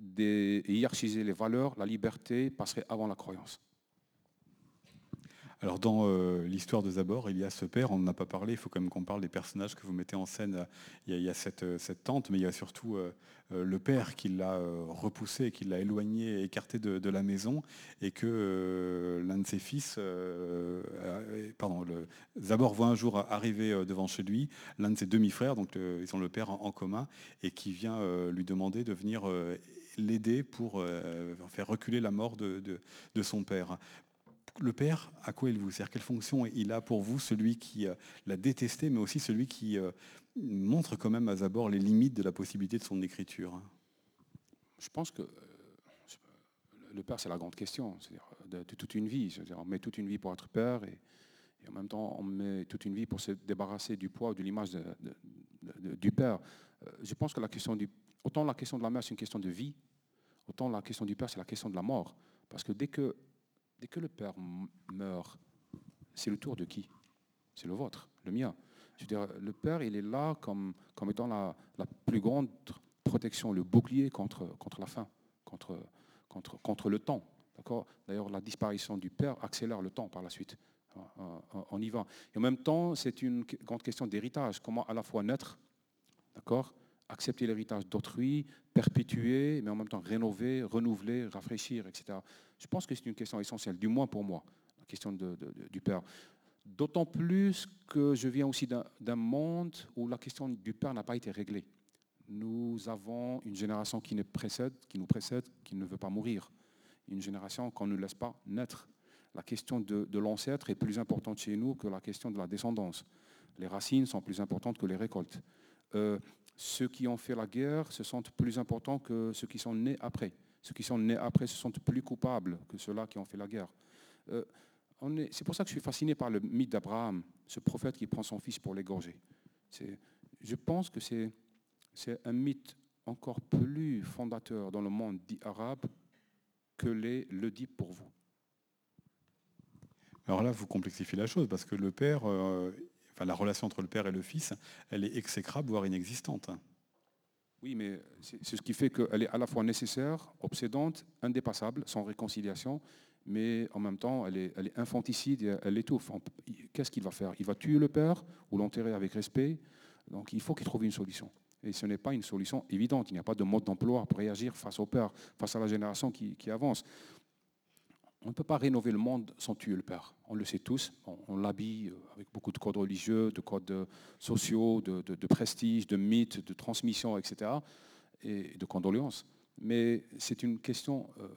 de hiérarchiser les valeurs, la liberté passerait avant la croyance. Alors dans euh, l'histoire de Zabor, il y a ce père, on n'en a pas parlé, il faut quand même qu'on parle des personnages que vous mettez en scène. Il y a, euh, cette, tante, mais il y a surtout euh, le père qui l'a repoussé, qui l'a éloigné, écarté de, la maison, et que l'un de ses fils, pardon, Zabor voit un jour arriver devant chez lui l'un de ses demi-frères, donc ils ont le père en, commun, et qui vient lui demander de venir l'aider pour euh, faire reculer la mort de, son père. Le père, à quoi il vous sert? Quelle fonction il a pour vous, celui qui euh, l'a détesté, mais aussi celui qui euh, montre quand même à Zabor les limites de la possibilité de son écriture? Je pense que le père, c'est la grande question, c'est-à-dire de, toute une vie. on met toute une vie pour être père et, en même temps, on met toute une vie pour se débarrasser du poids ou de l'image du père. Je pense que la question du Autant la question de la mère, c'est une question de vie, autant la question du père, c'est la question de la mort. Parce que dès que, dès que le père meurt, c'est le tour de qui? C'est le vôtre, le mien. Je le père, il est là comme, comme étant la, la plus grande protection, le bouclier contre, contre la faim, contre, contre, contre le temps. D'ailleurs, la disparition du père accélère le temps par la suite. On y va. Et en même temps, c'est une grande question d'héritage. Comment à la fois naître, d'accord accepter l'héritage d'autrui, perpétuer, mais en même temps rénover, renouveler, rafraîchir, etc. Je pense que c'est une question essentielle, du moins pour moi, la question du Père. D'autant plus que je viens aussi d'un monde où la question du Père n'a pas été réglée. Nous avons une génération qui, nous précède, qui ne veut pas mourir. Une génération qu'on ne laisse pas naître. la question de, l'ancêtre est plus importante chez nous que la question de la descendance. Les racines sont plus importantes que les récoltes. Euh, ceux qui ont fait la guerre se sentent plus importants que ceux qui sont nés après. Ceux qui sont nés après se sentent plus coupables que ceux-là qui ont fait la guerre. Euh, c'est pour ça que je suis fasciné par le mythe d'Abraham, ce prophète qui prend son fils pour l'égorger. Je pense que c'est un mythe encore plus fondateur dans le monde dit arabe que les, le dit pour vous. Alors là, vous complexifiez la chose, parce que le père, euh, enfin, la relation entre le père et le fils, elle est exécrable, voire inexistante. Oui, mais c'est ce qui fait qu'elle est à la fois nécessaire, obsédante, indépassable, sans réconciliation, mais en même temps, elle est, elle est infanticide, elle étouffe. Qu'est-ce qu'il va faire? Il va tuer le père ou l'enterrer avec respect? Donc il faut qu'il trouve une solution. Et ce n'est pas une solution évidente. Il n'y a pas de mode d'emploi pour réagir face au père, face à la génération qui, avance. On ne peut pas rénover le monde sans tuer le père. On le sait tous. On, l'habille euh, avec beaucoup de codes religieux, de codes euh, sociaux, de, prestige, de mythes, de transmission, etc. Et de condoléances. Mais c'est une question euh,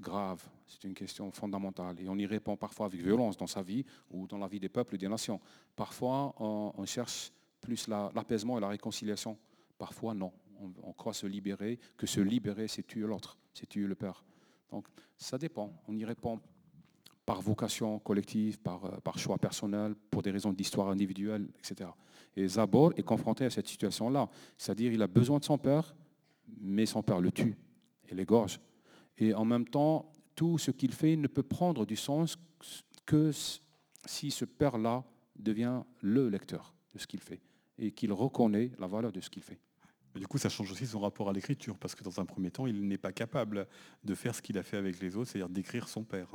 grave, c'est une question fondamentale. Et on y répond parfois avec violence dans sa vie ou dans la vie des peuples et des nations. Parfois, on cherche plus l'apaisement et la réconciliation. Parfois, non. On, croit se libérer, que se libérer, c'est tuer l'autre, c'est tuer le Père. Donc, ça dépend. On y répond par vocation collective, par, euh, choix personnel, pour des raisons d'histoire individuelle, etc. Et Zabor est confronté à cette situation-là. C'est-à-dire, il a besoin de son père, mais son père le tue et l'égorge. Et en même temps, tout ce qu'il fait ne peut prendre du sens que si ce père-là devient le lecteur de ce qu'il fait et qu'il reconnaît la valeur de ce qu'il fait. Du coup, ça change aussi son rapport à l'écriture, parce que dans un premier temps, il n'est pas capable de faire ce qu'il a fait avec les autres, c'est-à-dire d'écrire son père.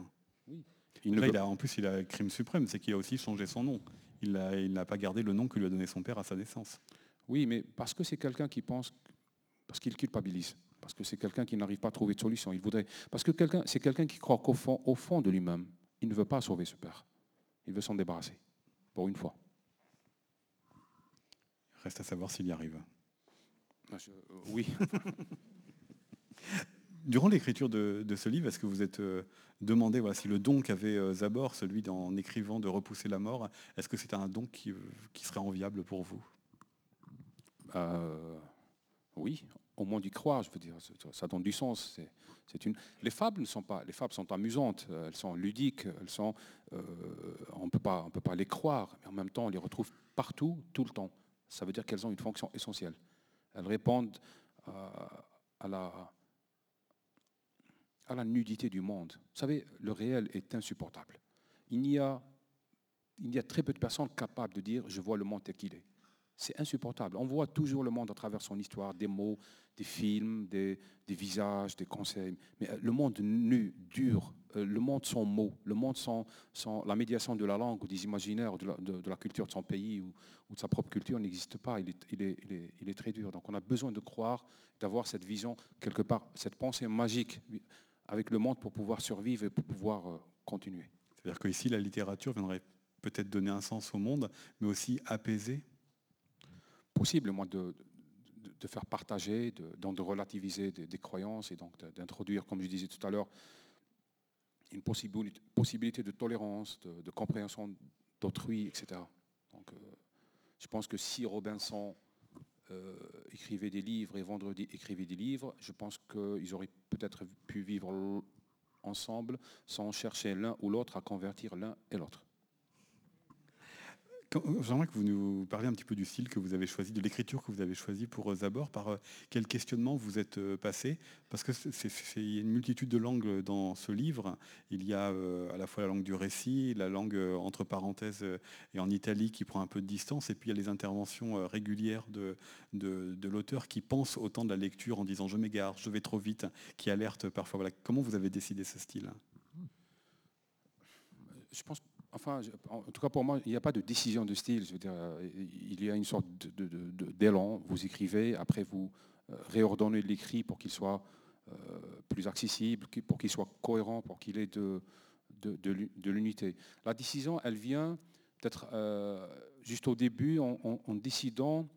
Oui. Il Là, il a, en plus, il a un crime suprême, c'est qu'il a aussi changé son nom. Il n'a pas gardé le nom que lui a donné son père à sa naissance. Oui, mais parce que c'est quelqu'un qui pense, parce qu'il culpabilise, parce que c'est quelqu'un qui n'arrive pas à trouver de solution. Il voudrait, parce que quelqu'un, c'est quelqu'un qui croit qu'au fond, au fond de lui-même, il ne veut pas sauver ce père. Il veut s'en débarrasser, pour une fois. Reste à savoir s'il y arrive. Euh, oui. Durant l'écriture de, ce livre, est-ce que vous êtes euh, demandé voilà, si le don qu'avait euh, Zabor, celui d'en écrivant de repousser la mort, est-ce que c'est un don qui, serait enviable pour vous? Oui, au moins d'y croire, je veux dire, ça donne du sens. C'est, une... Les fables ne sont pas, les fables sont amusantes, elles sont ludiques, elles sont, on peut pas, on peut pas les croire, mais en même temps, on les retrouve partout, tout le temps ça veut dire qu'elles ont une fonction essentielle. Elles répondent euh, à, la, nudité du monde. Vous savez, le réel est insupportable. Il y a, très peu de personnes capables de dire je vois le monde tel qu'il est. C'est insupportable. On voit toujours le monde à travers son histoire, des mots, des films, des, visages, des conseils. Mais le monde nu, dur, le monde sans mots, le monde sans, la médiation de la langue ou des imaginaires de la, culture de son pays ou, de sa propre culture n'existe pas. Il est, il, est, il est, très dur. Donc on a besoin de croire, d'avoir cette vision, quelque part, cette pensée magique avec le monde pour pouvoir survivre et pour pouvoir euh, continuer. C'est-à-dire qu'ici, la littérature viendrait peut-être donner un sens au monde, mais aussi apaiser possible, moi, de, de, faire partager, de, de relativiser des, croyances et donc d'introduire, comme je disais tout à l'heure, une possibilité, de tolérance, de, compréhension d'autrui, etc. Donc, euh, je pense que si Robinson euh, écrivait des livres et Vendredi écrivait des livres, je pense qu'ils auraient peut-être pu vivre ensemble sans chercher l'un ou l'autre à convertir l'un et l'autre. J'aimerais que vous nous parliez un petit peu du style que vous avez choisi, de l'écriture que vous avez choisi pour euh, Zabor, par euh, quel questionnement vous êtes euh, passé? Parce qu'il y a une multitude de langues dans ce livre. Il y a à la fois la langue du récit, la langue entre parenthèses et en Italie qui prend un peu de distance, et puis il y a les interventions régulières de, de, l'auteur qui pense au temps de la lecture en disant je m'égare, je vais trop vite, qui alerte parfois. Comment vous avez décidé ce style? Je pense Enfin, en tout cas pour moi, il n'y a pas de décision de style. Euh, il y a une sorte d'élan. Vous écrivez, après vous euh, réordonnez l'écrit pour qu'il soit euh, plus accessible, pour qu'il soit cohérent, pour qu'il ait de, de, l'unité. La décision, elle vient peut-être juste au début en, décidant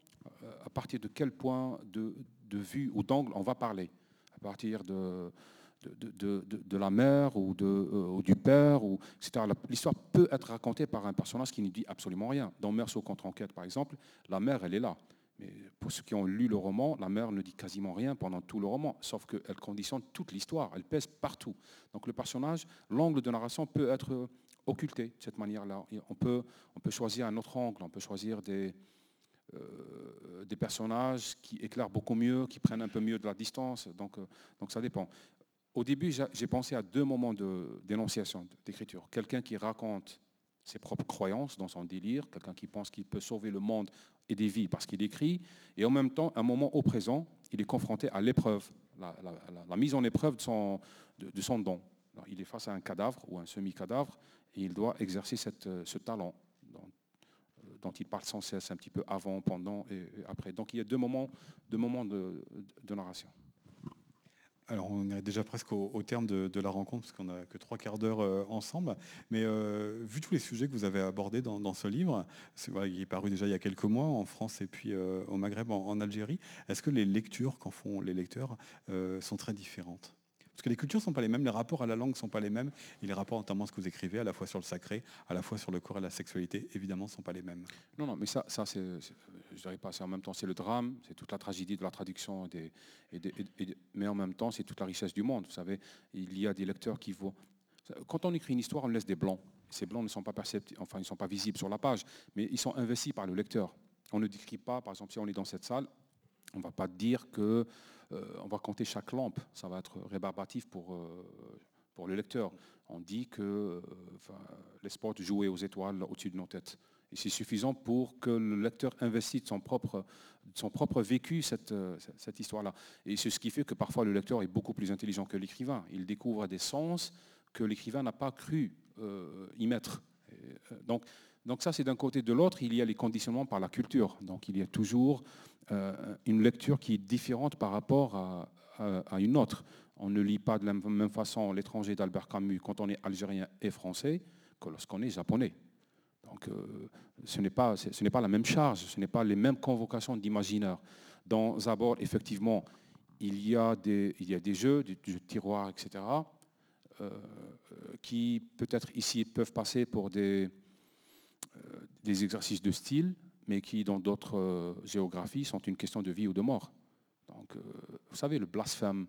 à partir de quel point de, vue ou d'angle on va parler. À partir de, de, la mère ou, euh, du père, ou, etc. L'histoire peut être racontée par un personnage qui ne dit absolument rien. Dans Meursault contre enquête, par exemple, la mère, elle est là. Mais pour ceux qui ont lu le roman, la mère ne dit quasiment rien pendant tout le roman, sauf qu'elle conditionne toute l'histoire, elle pèse partout. Donc le personnage, l'angle de narration peut être occulté de cette manière-là. On peut, on peut choisir un autre angle, on peut choisir des, euh, des personnages qui éclairent beaucoup mieux, qui prennent un peu mieux de la distance. Donc, euh, donc ça dépend. Au début, j'ai pensé à deux moments de dénonciation, d'écriture. Quelqu'un qui raconte ses propres croyances dans son délire, quelqu'un qui pense qu'il peut sauver le monde et des vies parce qu'il écrit, et en même temps, un moment au présent, il est confronté à l'épreuve, la, mise en épreuve de son, don. il est face à un cadavre ou un semi-cadavre, et il doit exercer ce talent dont il parle sans cesse, un petit peu avant, pendant et après. Donc il y a deux moments de, narration. Alors on est déjà presque au, terme de, la rencontre, parce qu'on n'a que trois quarts d'heure euh, ensemble. Mais euh, vu tous les sujets que vous avez abordés dans, ce livre, il est paru déjà il y a quelques mois en France et puis euh, au Maghreb, en Algérie, est-ce que les lectures qu'en font les lecteurs sont très différentes? Parce que les cultures ne sont pas les mêmes, les rapports à la langue ne sont pas les mêmes, et les rapports notamment ce que vous écrivez, à la fois sur le sacré, à la fois sur le corps et la sexualité, évidemment, ne sont pas les mêmes. Non, non, mais ça, ça c'est, je dirais pas, c'est en même temps, c'est le drame, c'est toute la tragédie de la traduction, mais en même temps, c'est toute la richesse du monde. Vous savez, il y a des lecteurs qui vont... Quand on écrit une histoire, on laisse des blancs. Ces blancs ne sont pas perceptibles, enfin, ils ne sont pas visibles sur la page, mais ils sont investis par le lecteur. On ne décrit pas, par exemple, si on est dans cette salle, on ne va pas dire que on va compter chaque lampe. Ça va être rébarbatif pour, euh, pour le lecteur. On dit que euh, les sports jouaient aux étoiles au-dessus de nos têtes. Et c'est suffisant pour que le lecteur investisse son propre, vécu cette, histoire-là. Et c'est ce qui fait que parfois le lecteur est beaucoup plus intelligent que l'écrivain. Il découvre des sens que l'écrivain n'a pas cru y mettre. Donc ça, c'est d'un côté. De l'autre, il y a les conditionnements par la culture. Donc il y a toujours euh, une lecture qui est différente par rapport à, une autre. On ne lit pas de la même façon l'étranger d'Albert Camus quand on est algérien et français que lorsqu'on est japonais. Donc euh, ce n'est pas, ce n'est pas la même charge, ce n'est pas les mêmes convocations d'imaginaire. Dans Zabor, effectivement, il y a des, il y a des jeux, des, tiroirs, etc., euh, qui peut-être ici peuvent passer pour des, des exercices de style, mais qui, dans d'autres euh, géographies, sont une question de vie ou de mort. Donc, euh, vous savez, le blasphème,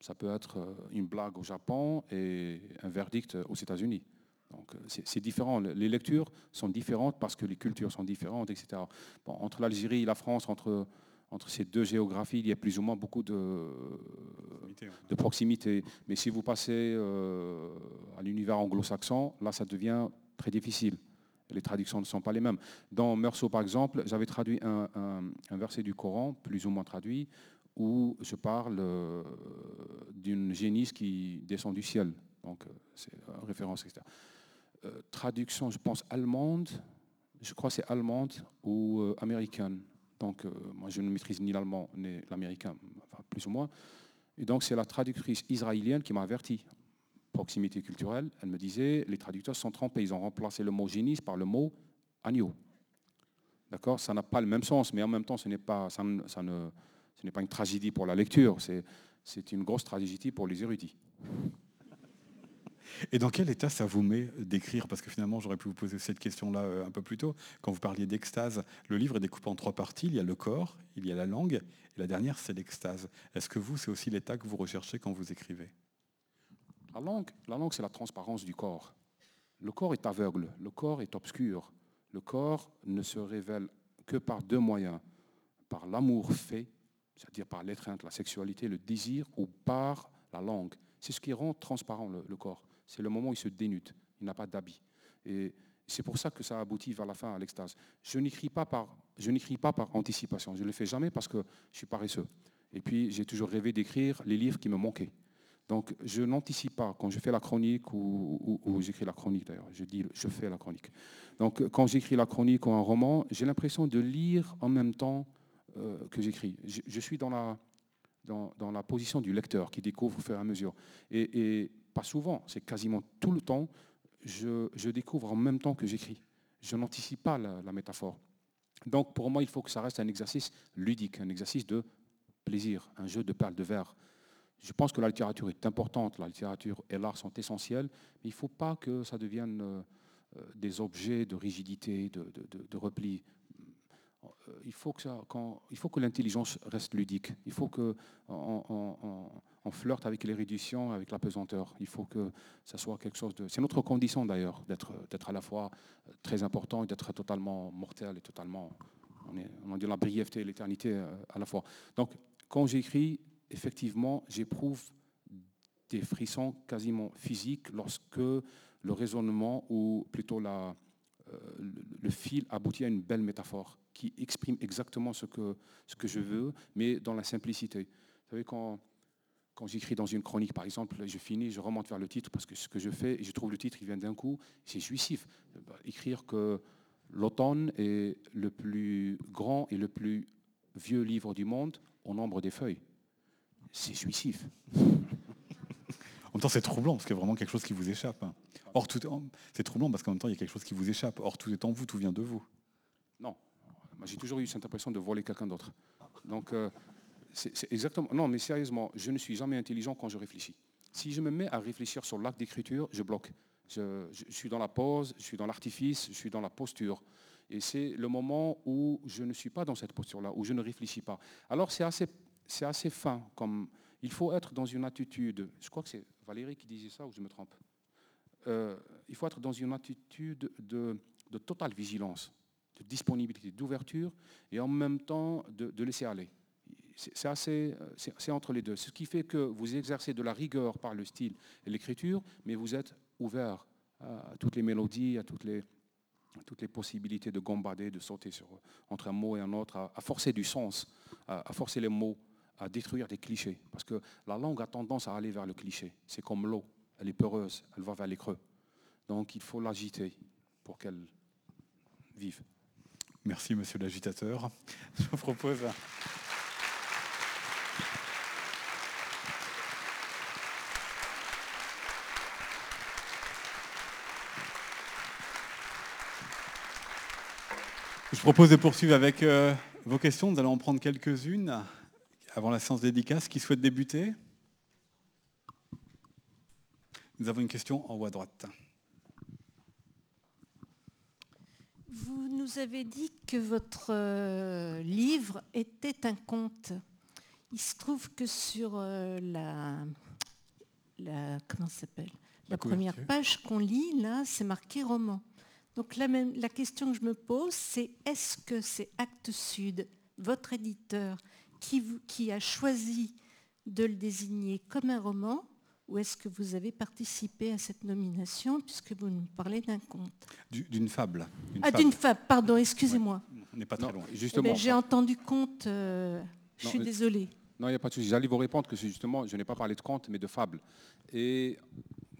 ça peut être euh, une blague au Japon et un verdict aux États-Unis. Donc, c'est différent. Les lectures sont différentes parce que les cultures sont différentes, etc. Bon, entre l'Algérie et la France, entre, entre ces deux géographies, il y a plus ou moins beaucoup de, de proximité. Mais si vous passez à l'univers anglo-saxon, là, ça devient très difficile les traductions ne sont pas les mêmes. Dans Meursault, par exemple, j'avais traduit un, verset du Coran, plus ou moins traduit, où je parle euh, d'une génisse qui descend du ciel. Donc, euh, c'est référence, etc. Euh, traduction, je pense, allemande, je crois que c'est allemande ou américaine. Donc, moi, je ne maîtrise ni l'allemand ni l'américain, plus ou moins. Et donc, c'est la traductrice israélienne qui m'a averti proximité culturelle, elle me disait, les traducteurs sont trompés, ils ont remplacé le mot génisse par le mot agneau. D'accord? Ça n'a pas le même sens, mais en même temps, ce n'est pas, ça, ne, ce n'est pas une tragédie pour la lecture, c'est une grosse tragédie pour les érudits. Et dans quel état ça vous met d'écrire? Parce que finalement, j'aurais pu vous poser cette question-là euh, un peu plus tôt. Quand vous parliez d'extase, le livre est découpé en trois parties. Il y a le corps, il y a la langue, et la dernière, c'est l'extase. Est-ce que vous, c'est aussi l'état que vous recherchez quand vous écrivez? La langue, la langue c'est la transparence du corps. Le corps est aveugle, le corps est obscur. Le corps ne se révèle que par deux moyens, par l'amour fait, c'est-à-dire par l'étreinte, la sexualité, le désir, ou par la langue. C'est ce qui rend transparent le, corps. C'est le moment où il se dénude, il n'a pas d'habit. Et c'est pour ça que ça aboutit vers la fin à l'extase. Je n'écris pas par, je n'écris pas par anticipation. Je ne le fais jamais parce que je suis paresseux. Et puis j'ai toujours rêvé d'écrire les livres qui me manquaient. Donc, je n'anticipe pas quand je fais la chronique ou, j'écris la chronique d'ailleurs. Je dis, je fais la chronique. Donc, quand j'écris la chronique ou un roman, j'ai l'impression de lire en même temps euh, que j'écris. Je, suis dans la, position du lecteur qui découvre au fur et à mesure. Et, pas souvent, c'est quasiment tout le temps, je, découvre en même temps que j'écris. Je n'anticipe pas la, la métaphore. Donc, pour moi, il faut que ça reste un exercice ludique, un exercice de plaisir, un jeu de perles de verre. Je pense que la littérature est importante, la littérature et l'art sont essentiels, mais il ne faut pas que ça devienne euh, euh, des objets de rigidité, de, repli. Euh, il faut que, que l'intelligence reste ludique. Il faut qu'on on, flirte avec l'érudition, avec la pesanteur. Il faut que ça soit quelque chose de... C'est notre condition d'ailleurs, d'être à la fois très important et d'être totalement mortel et totalement... On, est, on dit la brièveté et l'éternité à la fois. Donc, quand j'écris, effectivement, j'éprouve des frissons quasiment physiques lorsque le raisonnement, ou plutôt la, euh, le fil, aboutit à une belle métaphore qui exprime exactement ce que, ce que je veux, mais dans la simplicité. Vous savez, quand, quand j'écris dans une chronique, par exemple, je finis, je remonte vers le titre, parce que ce que je fais, et je trouve le titre, il vient d'un coup, c'est jouissif. Écrire que l'automne est le plus grand et le plus vieux livre du monde au nombre des feuilles c'est jouissif. en même temps, c'est troublant, parce qu'il y a vraiment quelque chose qui vous échappe. Hein. Or, tout, c'est troublant parce qu'en même temps, il y a quelque chose qui vous échappe. Or, tout est en vous, tout vient de vous. Non. J'ai toujours eu cette impression de voler quelqu'un d'autre. Donc, euh, c'est exactement. Non, mais sérieusement, je ne suis jamais intelligent quand je réfléchis. Si je me mets à réfléchir sur l'acte d'écriture, je bloque. Je, je, suis dans la pause, je suis dans l'artifice, je suis dans la posture. Et c'est le moment où je ne suis pas dans cette posture-là, où je ne réfléchis pas. Alors c'est assez c'est assez fin. Comme, il faut être dans une attitude, je crois que c'est Valérie qui disait ça ou je me trompe. Euh, il faut être dans une attitude de, totale vigilance, de disponibilité, d'ouverture et en même temps de, laisser aller. C'est assez, c'est entre les deux. Ce qui fait que vous exercez de la rigueur par le style et l'écriture, mais vous êtes ouvert à toutes les mélodies, à toutes les, toutes les possibilités de gambader, de sauter entre un mot et un autre, à, forcer du sens, à forcer les mots à détruire des clichés. Parce que la langue a tendance à aller vers le cliché. C'est comme l'eau. Elle est peureuse, elle va vers les creux. Donc il faut l'agiter pour qu'elle vive. Merci, monsieur l'agitateur. Je vous propose. Je propose de poursuivre avec euh, vos questions. Nous allons en prendre quelques-unes avant la séance dédicace. Qui souhaite débuter? Nous avons une question en haut à droite. Vous nous avez dit que votre euh, livre était un conte. Il se trouve que sur euh, la, la, comment s'appelle? La, première page qu'on lit, là, c'est marqué roman. Donc la, même, la question que je me pose, c'est est-ce que c'est Actes Sud, votre éditeur, qui, a choisi de le désigner comme un roman ou est-ce que vous avez participé à cette nomination puisque vous nous parlez d'un conte? D'une fable. ah, d'une fable, pardon, excusez-moi. on n'est pas très loin. Justement. Eh j'ai entendu conte, euh, je suis désolée. Non, il n'y a pas de souci. J'allais vous répondre que justement, je n'ai pas parlé de conte, mais de fable. Et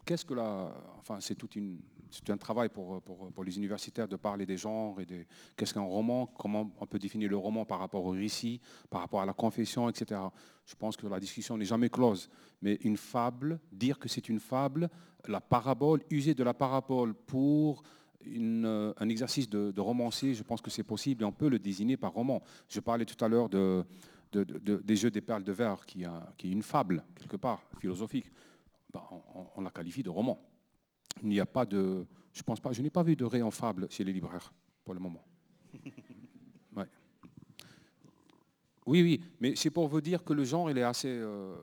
qu'est-ce que la... Enfin, c'est toute une, c'est un travail pour, les universitaires de parler des genres et de qu'est-ce qu'un roman, comment on peut définir le roman par rapport au récit, par rapport à la confession, etc. Je pense que la discussion n'est jamais close. Mais une fable, dire que c'est une fable, la parabole, user de la parabole pour une, un exercice de, romancier, je pense que c'est possible et on peut le désigner par roman. Je parlais tout à l'heure de, des Jeux des perles de verre, qui, qui est une fable, quelque part, philosophique. Ben, on la qualifie de roman. Il n'y a pas de. Je pense pas. Je n'ai pas vu de ré en fable chez les libraires pour le moment. Oui, oui, mais c'est pour vous dire que le genre, il est assez. Euh,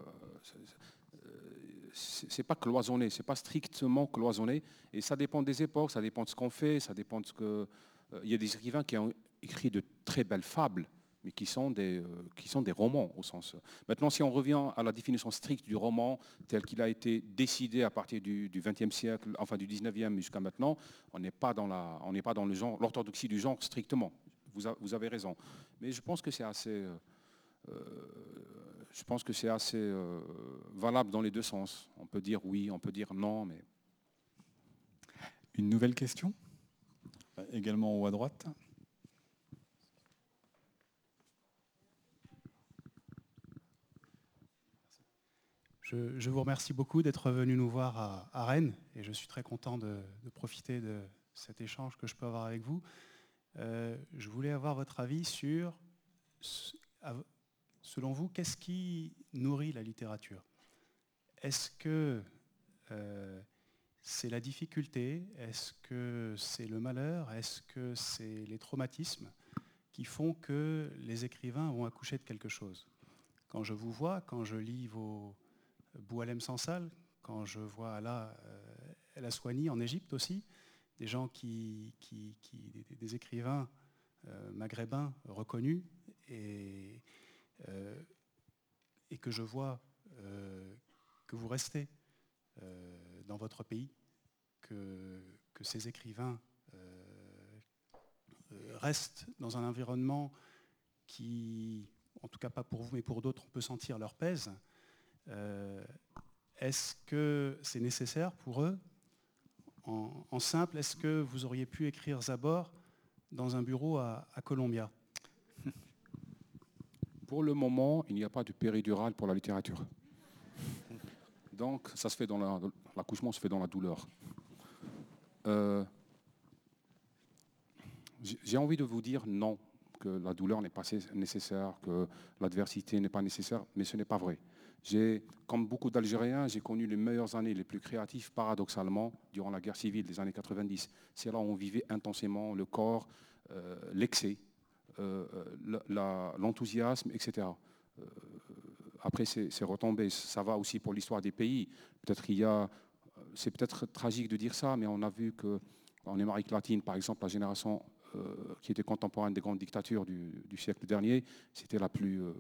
c'est pas cloisonné, c'est pas strictement cloisonné, et ça dépend des époques, ça dépend de ce qu'on fait, ça dépend de ce que. Euh, il y a des écrivains qui ont écrit de très belles fables, mais qui sont, des, euh, qui sont des romans au sens. Maintenant, si on revient à la définition stricte du roman, tel qu'il a été décidé à partir du XXe siècle, enfin du XIXe jusqu'à maintenant, on n'est pas dans la, on n'est pas dans le genre, l'orthodoxie du genre strictement. Vous, vous, avez raison, mais je pense que c'est assez, euh, euh, je pense que c'est assez valable dans les deux sens. On peut dire oui, on peut dire non, mais. Une nouvelle question, également haut à droite. Je, vous remercie beaucoup d'être venu nous voir à, Rennes et je suis très content de, profiter de cet échange que je peux avoir avec vous. Euh, je voulais avoir votre avis sur, selon vous, qu'est-ce qui nourrit la littérature? Est-ce que c'est la difficulté? Est-ce que c'est le malheur? Est-ce que c'est les traumatismes qui font que les écrivains vont accoucher de quelque chose? Quand je vous vois, quand je lis vos Boualem Sansal, quand je vois là El Aswani en Égypte aussi, des gens qui, des, écrivains euh, maghrébins reconnus et, euh, et que je vois euh, que vous restez dans votre pays, que ces écrivains restent dans un environnement qui, en tout cas pas pour vous, mais pour d'autres, on peut sentir leur pèse. Est-ce que c'est nécessaire pour eux en, simple, est-ce que vous auriez pu écrire Zabor dans un bureau à, Columbia? Pour le moment, il n'y a pas de péridurale pour la littérature. Donc, ça se fait dans la, l'accouchement se fait dans la douleur. Euh, j'ai envie de vous dire non, que la douleur n'est pas nécessaire, que l'adversité n'est pas nécessaire, mais ce n'est pas vrai. J'ai, comme beaucoup d'Algériens, j'ai connu les meilleures années, les plus créatives, paradoxalement, durant la guerre civile des années 90. C'est là où on vivait intensément le corps, euh, l'excès, euh, l'enthousiasme, etc. Euh, après, c'est retombé. Ça va aussi pour l'histoire des pays. Peut-être il y a, c'est peut-être tragique de dire ça, mais on a vu que Amérique latine, par exemple, la génération qui était contemporaine des grandes dictatures du, siècle dernier, c'était la plus euh,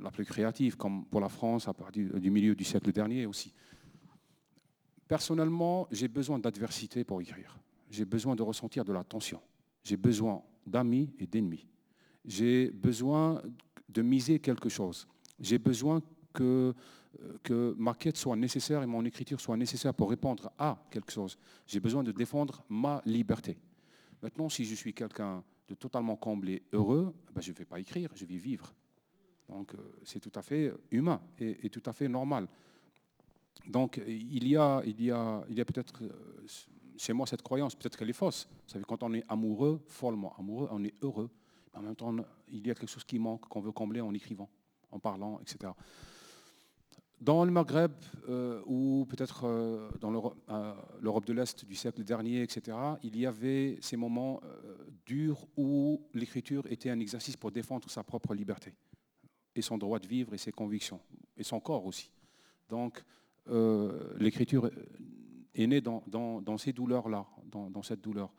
la plus créative, comme pour la France à partir du milieu du siècle dernier aussi. Personnellement, j'ai besoin d'adversité pour écrire. J'ai besoin de ressentir de la tension. J'ai besoin d'amis et d'ennemis. J'ai besoin de miser quelque chose. J'ai besoin que, euh, que ma quête soit nécessaire et mon écriture soit nécessaire pour répondre à quelque chose. J'ai besoin de défendre ma liberté. Maintenant, si je suis quelqu'un de totalement comblé, heureux, ben je ne vais pas écrire, je vais vivre. Donc euh, c'est tout à fait humain et, tout à fait normal. Donc il y a, peut-être euh, chez moi cette croyance, peut-être qu'elle est fausse. Vous quand on est amoureux, follement amoureux, on est heureux. En même temps, il y a quelque chose qui manque, qu'on veut combler en écrivant, en parlant, etc. Dans le Maghreb, euh, ou peut-être dans l'Europe de l'Est du siècle dernier, etc., il y avait ces moments durs où l'écriture était un exercice pour défendre sa propre liberté et son droit de vivre et ses convictions, et son corps aussi. Donc, euh, l'écriture est née dans, ces douleurs-là, dans, cette douleur.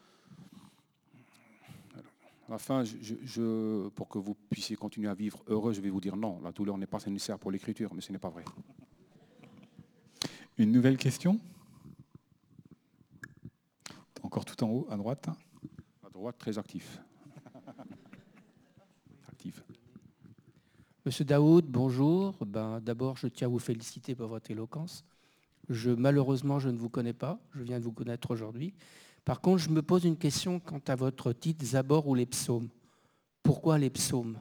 À la fin, je, pour que vous puissiez continuer à vivre heureux, je vais vous dire non, la douleur n'est pas nécessaire pour l'écriture, mais ce n'est pas vrai. Une nouvelle question? Encore tout en haut, à droite. À droite, très actif. Monsieur Daoud, bonjour. Ben, D'abord, je tiens à vous féliciter pour votre éloquence. Je, malheureusement, je ne vous connais pas. Je viens de vous connaître aujourd'hui. Par contre, je me pose une question quant à votre titre Zabor ou les psaumes. Pourquoi les psaumes?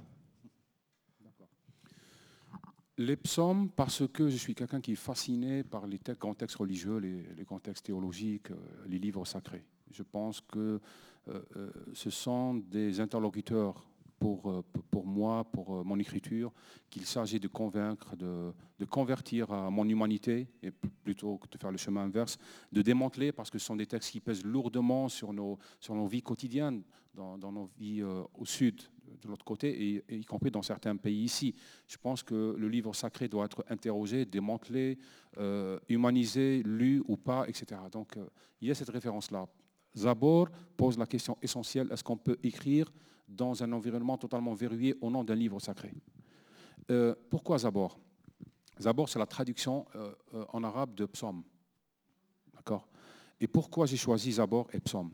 Les psaumes, parce que je suis quelqu'un qui est fasciné par les grands textes religieux, les, grands textes théologiques, euh, les livres sacrés. Je pense que euh, euh, ce sont des interlocuteurs pour, pour moi, pour euh, mon écriture, qu'il s'agit de convaincre, de, de, convertir à mon humanité, et plutôt que de faire le chemin inverse, de démanteler, parce que ce sont des textes qui pèsent lourdement sur nos, sur nos vies quotidiennes, dans, dans nos vies euh, au sud, de l'autre côté, et, y compris dans certains pays ici. Je pense que le livre sacré doit être interrogé, démantelé, humanisé, lu ou pas, etc. Donc il y a cette référence-là. Zabor pose la question essentielle, est-ce qu'on peut écrire dans un environnement totalement verrouillé au nom d'un livre sacré? Euh, pourquoi Zabor? Zabor, c'est la traduction euh, euh, en arabe de psaume. D'accord? Et pourquoi j'ai choisi Zabor et psaume?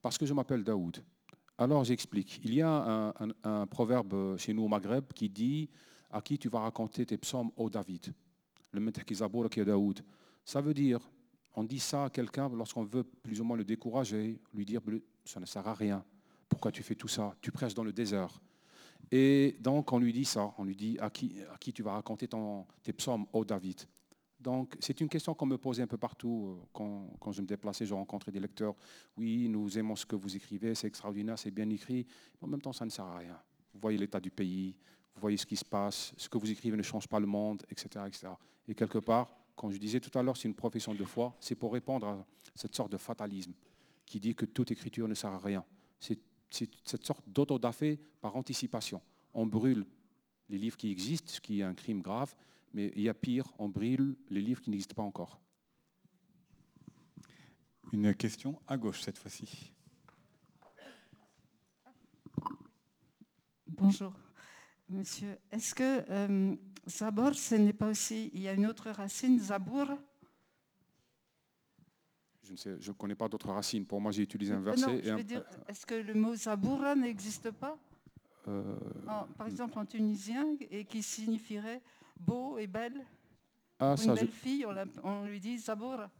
Parce que je m'appelle Daoud. Alors j'explique. Il y a un, proverbe chez nous au Maghreb qui dit à qui tu vas raconter tes psaumes, au David? Le qui Zabor qui est Daoud. Ça veut dire, on dit ça à quelqu'un lorsqu'on veut plus ou moins le décourager, lui dire ça ne sert à rien pourquoi tu fais tout ça? Tu prêches dans le désert. Et donc on lui dit ça, on lui dit à qui, tu vas raconter tes psaumes, ô David? Donc c'est une question qu'on me posait un peu partout euh, quand, quand, je me déplaçais, je rencontrais des lecteurs. Oui, nous aimons ce que vous écrivez, c'est extraordinaire, c'est bien écrit. Mais en même temps, ça ne sert à rien. Vous voyez l'état du pays, vous voyez ce qui se passe, ce que vous écrivez ne change pas le monde, etc. etc. Et quelque part, quand je disais tout à l'heure, c'est une profession de foi, c'est pour répondre à cette sorte de fatalisme qui dit que toute écriture ne sert à rien. C'est cette sorte d'autodafé par anticipation. On brûle les livres qui existent, ce qui est un crime grave, mais il y a pire, on brûle les livres qui n'existent pas encore. Une question à gauche cette fois-ci. Bonjour, monsieur. Est-ce que euh, Zabor, ce n'est pas aussi. Il y a une autre racine, Zabour? Je ne sais, je connais pas d'autres racines. Pour moi, j'ai utilisé un Non, verset. je et un- dire, est-ce que le mot Zaboura n'existe pas? Euh, En- Par exemple, en tunisien, et qui signifierait beau et belle? ah, Pour ça, une je belle fille, on, lui dit Zaboura.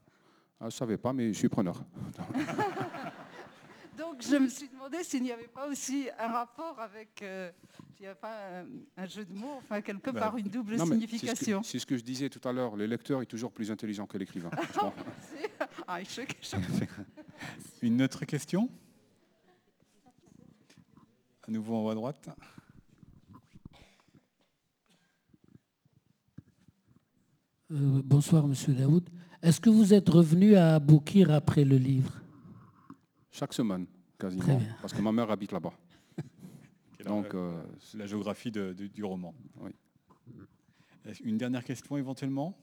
ne savais pas, mais je suis preneur. Donc je me suis demandé s'il n'y avait pas aussi un rapport avec. euh, il n'y a pas un, un jeu de mots, enfin quelque Bah, part une double Non, mais c'est ce que- signification. C'est ce, que je disais tout à l'heure. Le lecteur est toujours plus intelligent que l'écrivain. Ah, Une autre question? À nouveau en haut à droite. Euh, bonsoir, Monsieur Daoud. Est-ce que vous êtes revenu à Aboukir après le livre? Chaque semaine, quasiment. Parce que ma mère habite là-bas. Donc, euh, la géographie de- de- du roman. Oui. Une dernière question éventuellement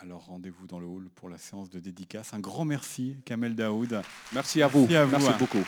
Alors rendez-vous dans le hall pour la séance de dédicace. Un grand merci, Kamel Daoud. merci à vous. Merci à vous, merci beaucoup.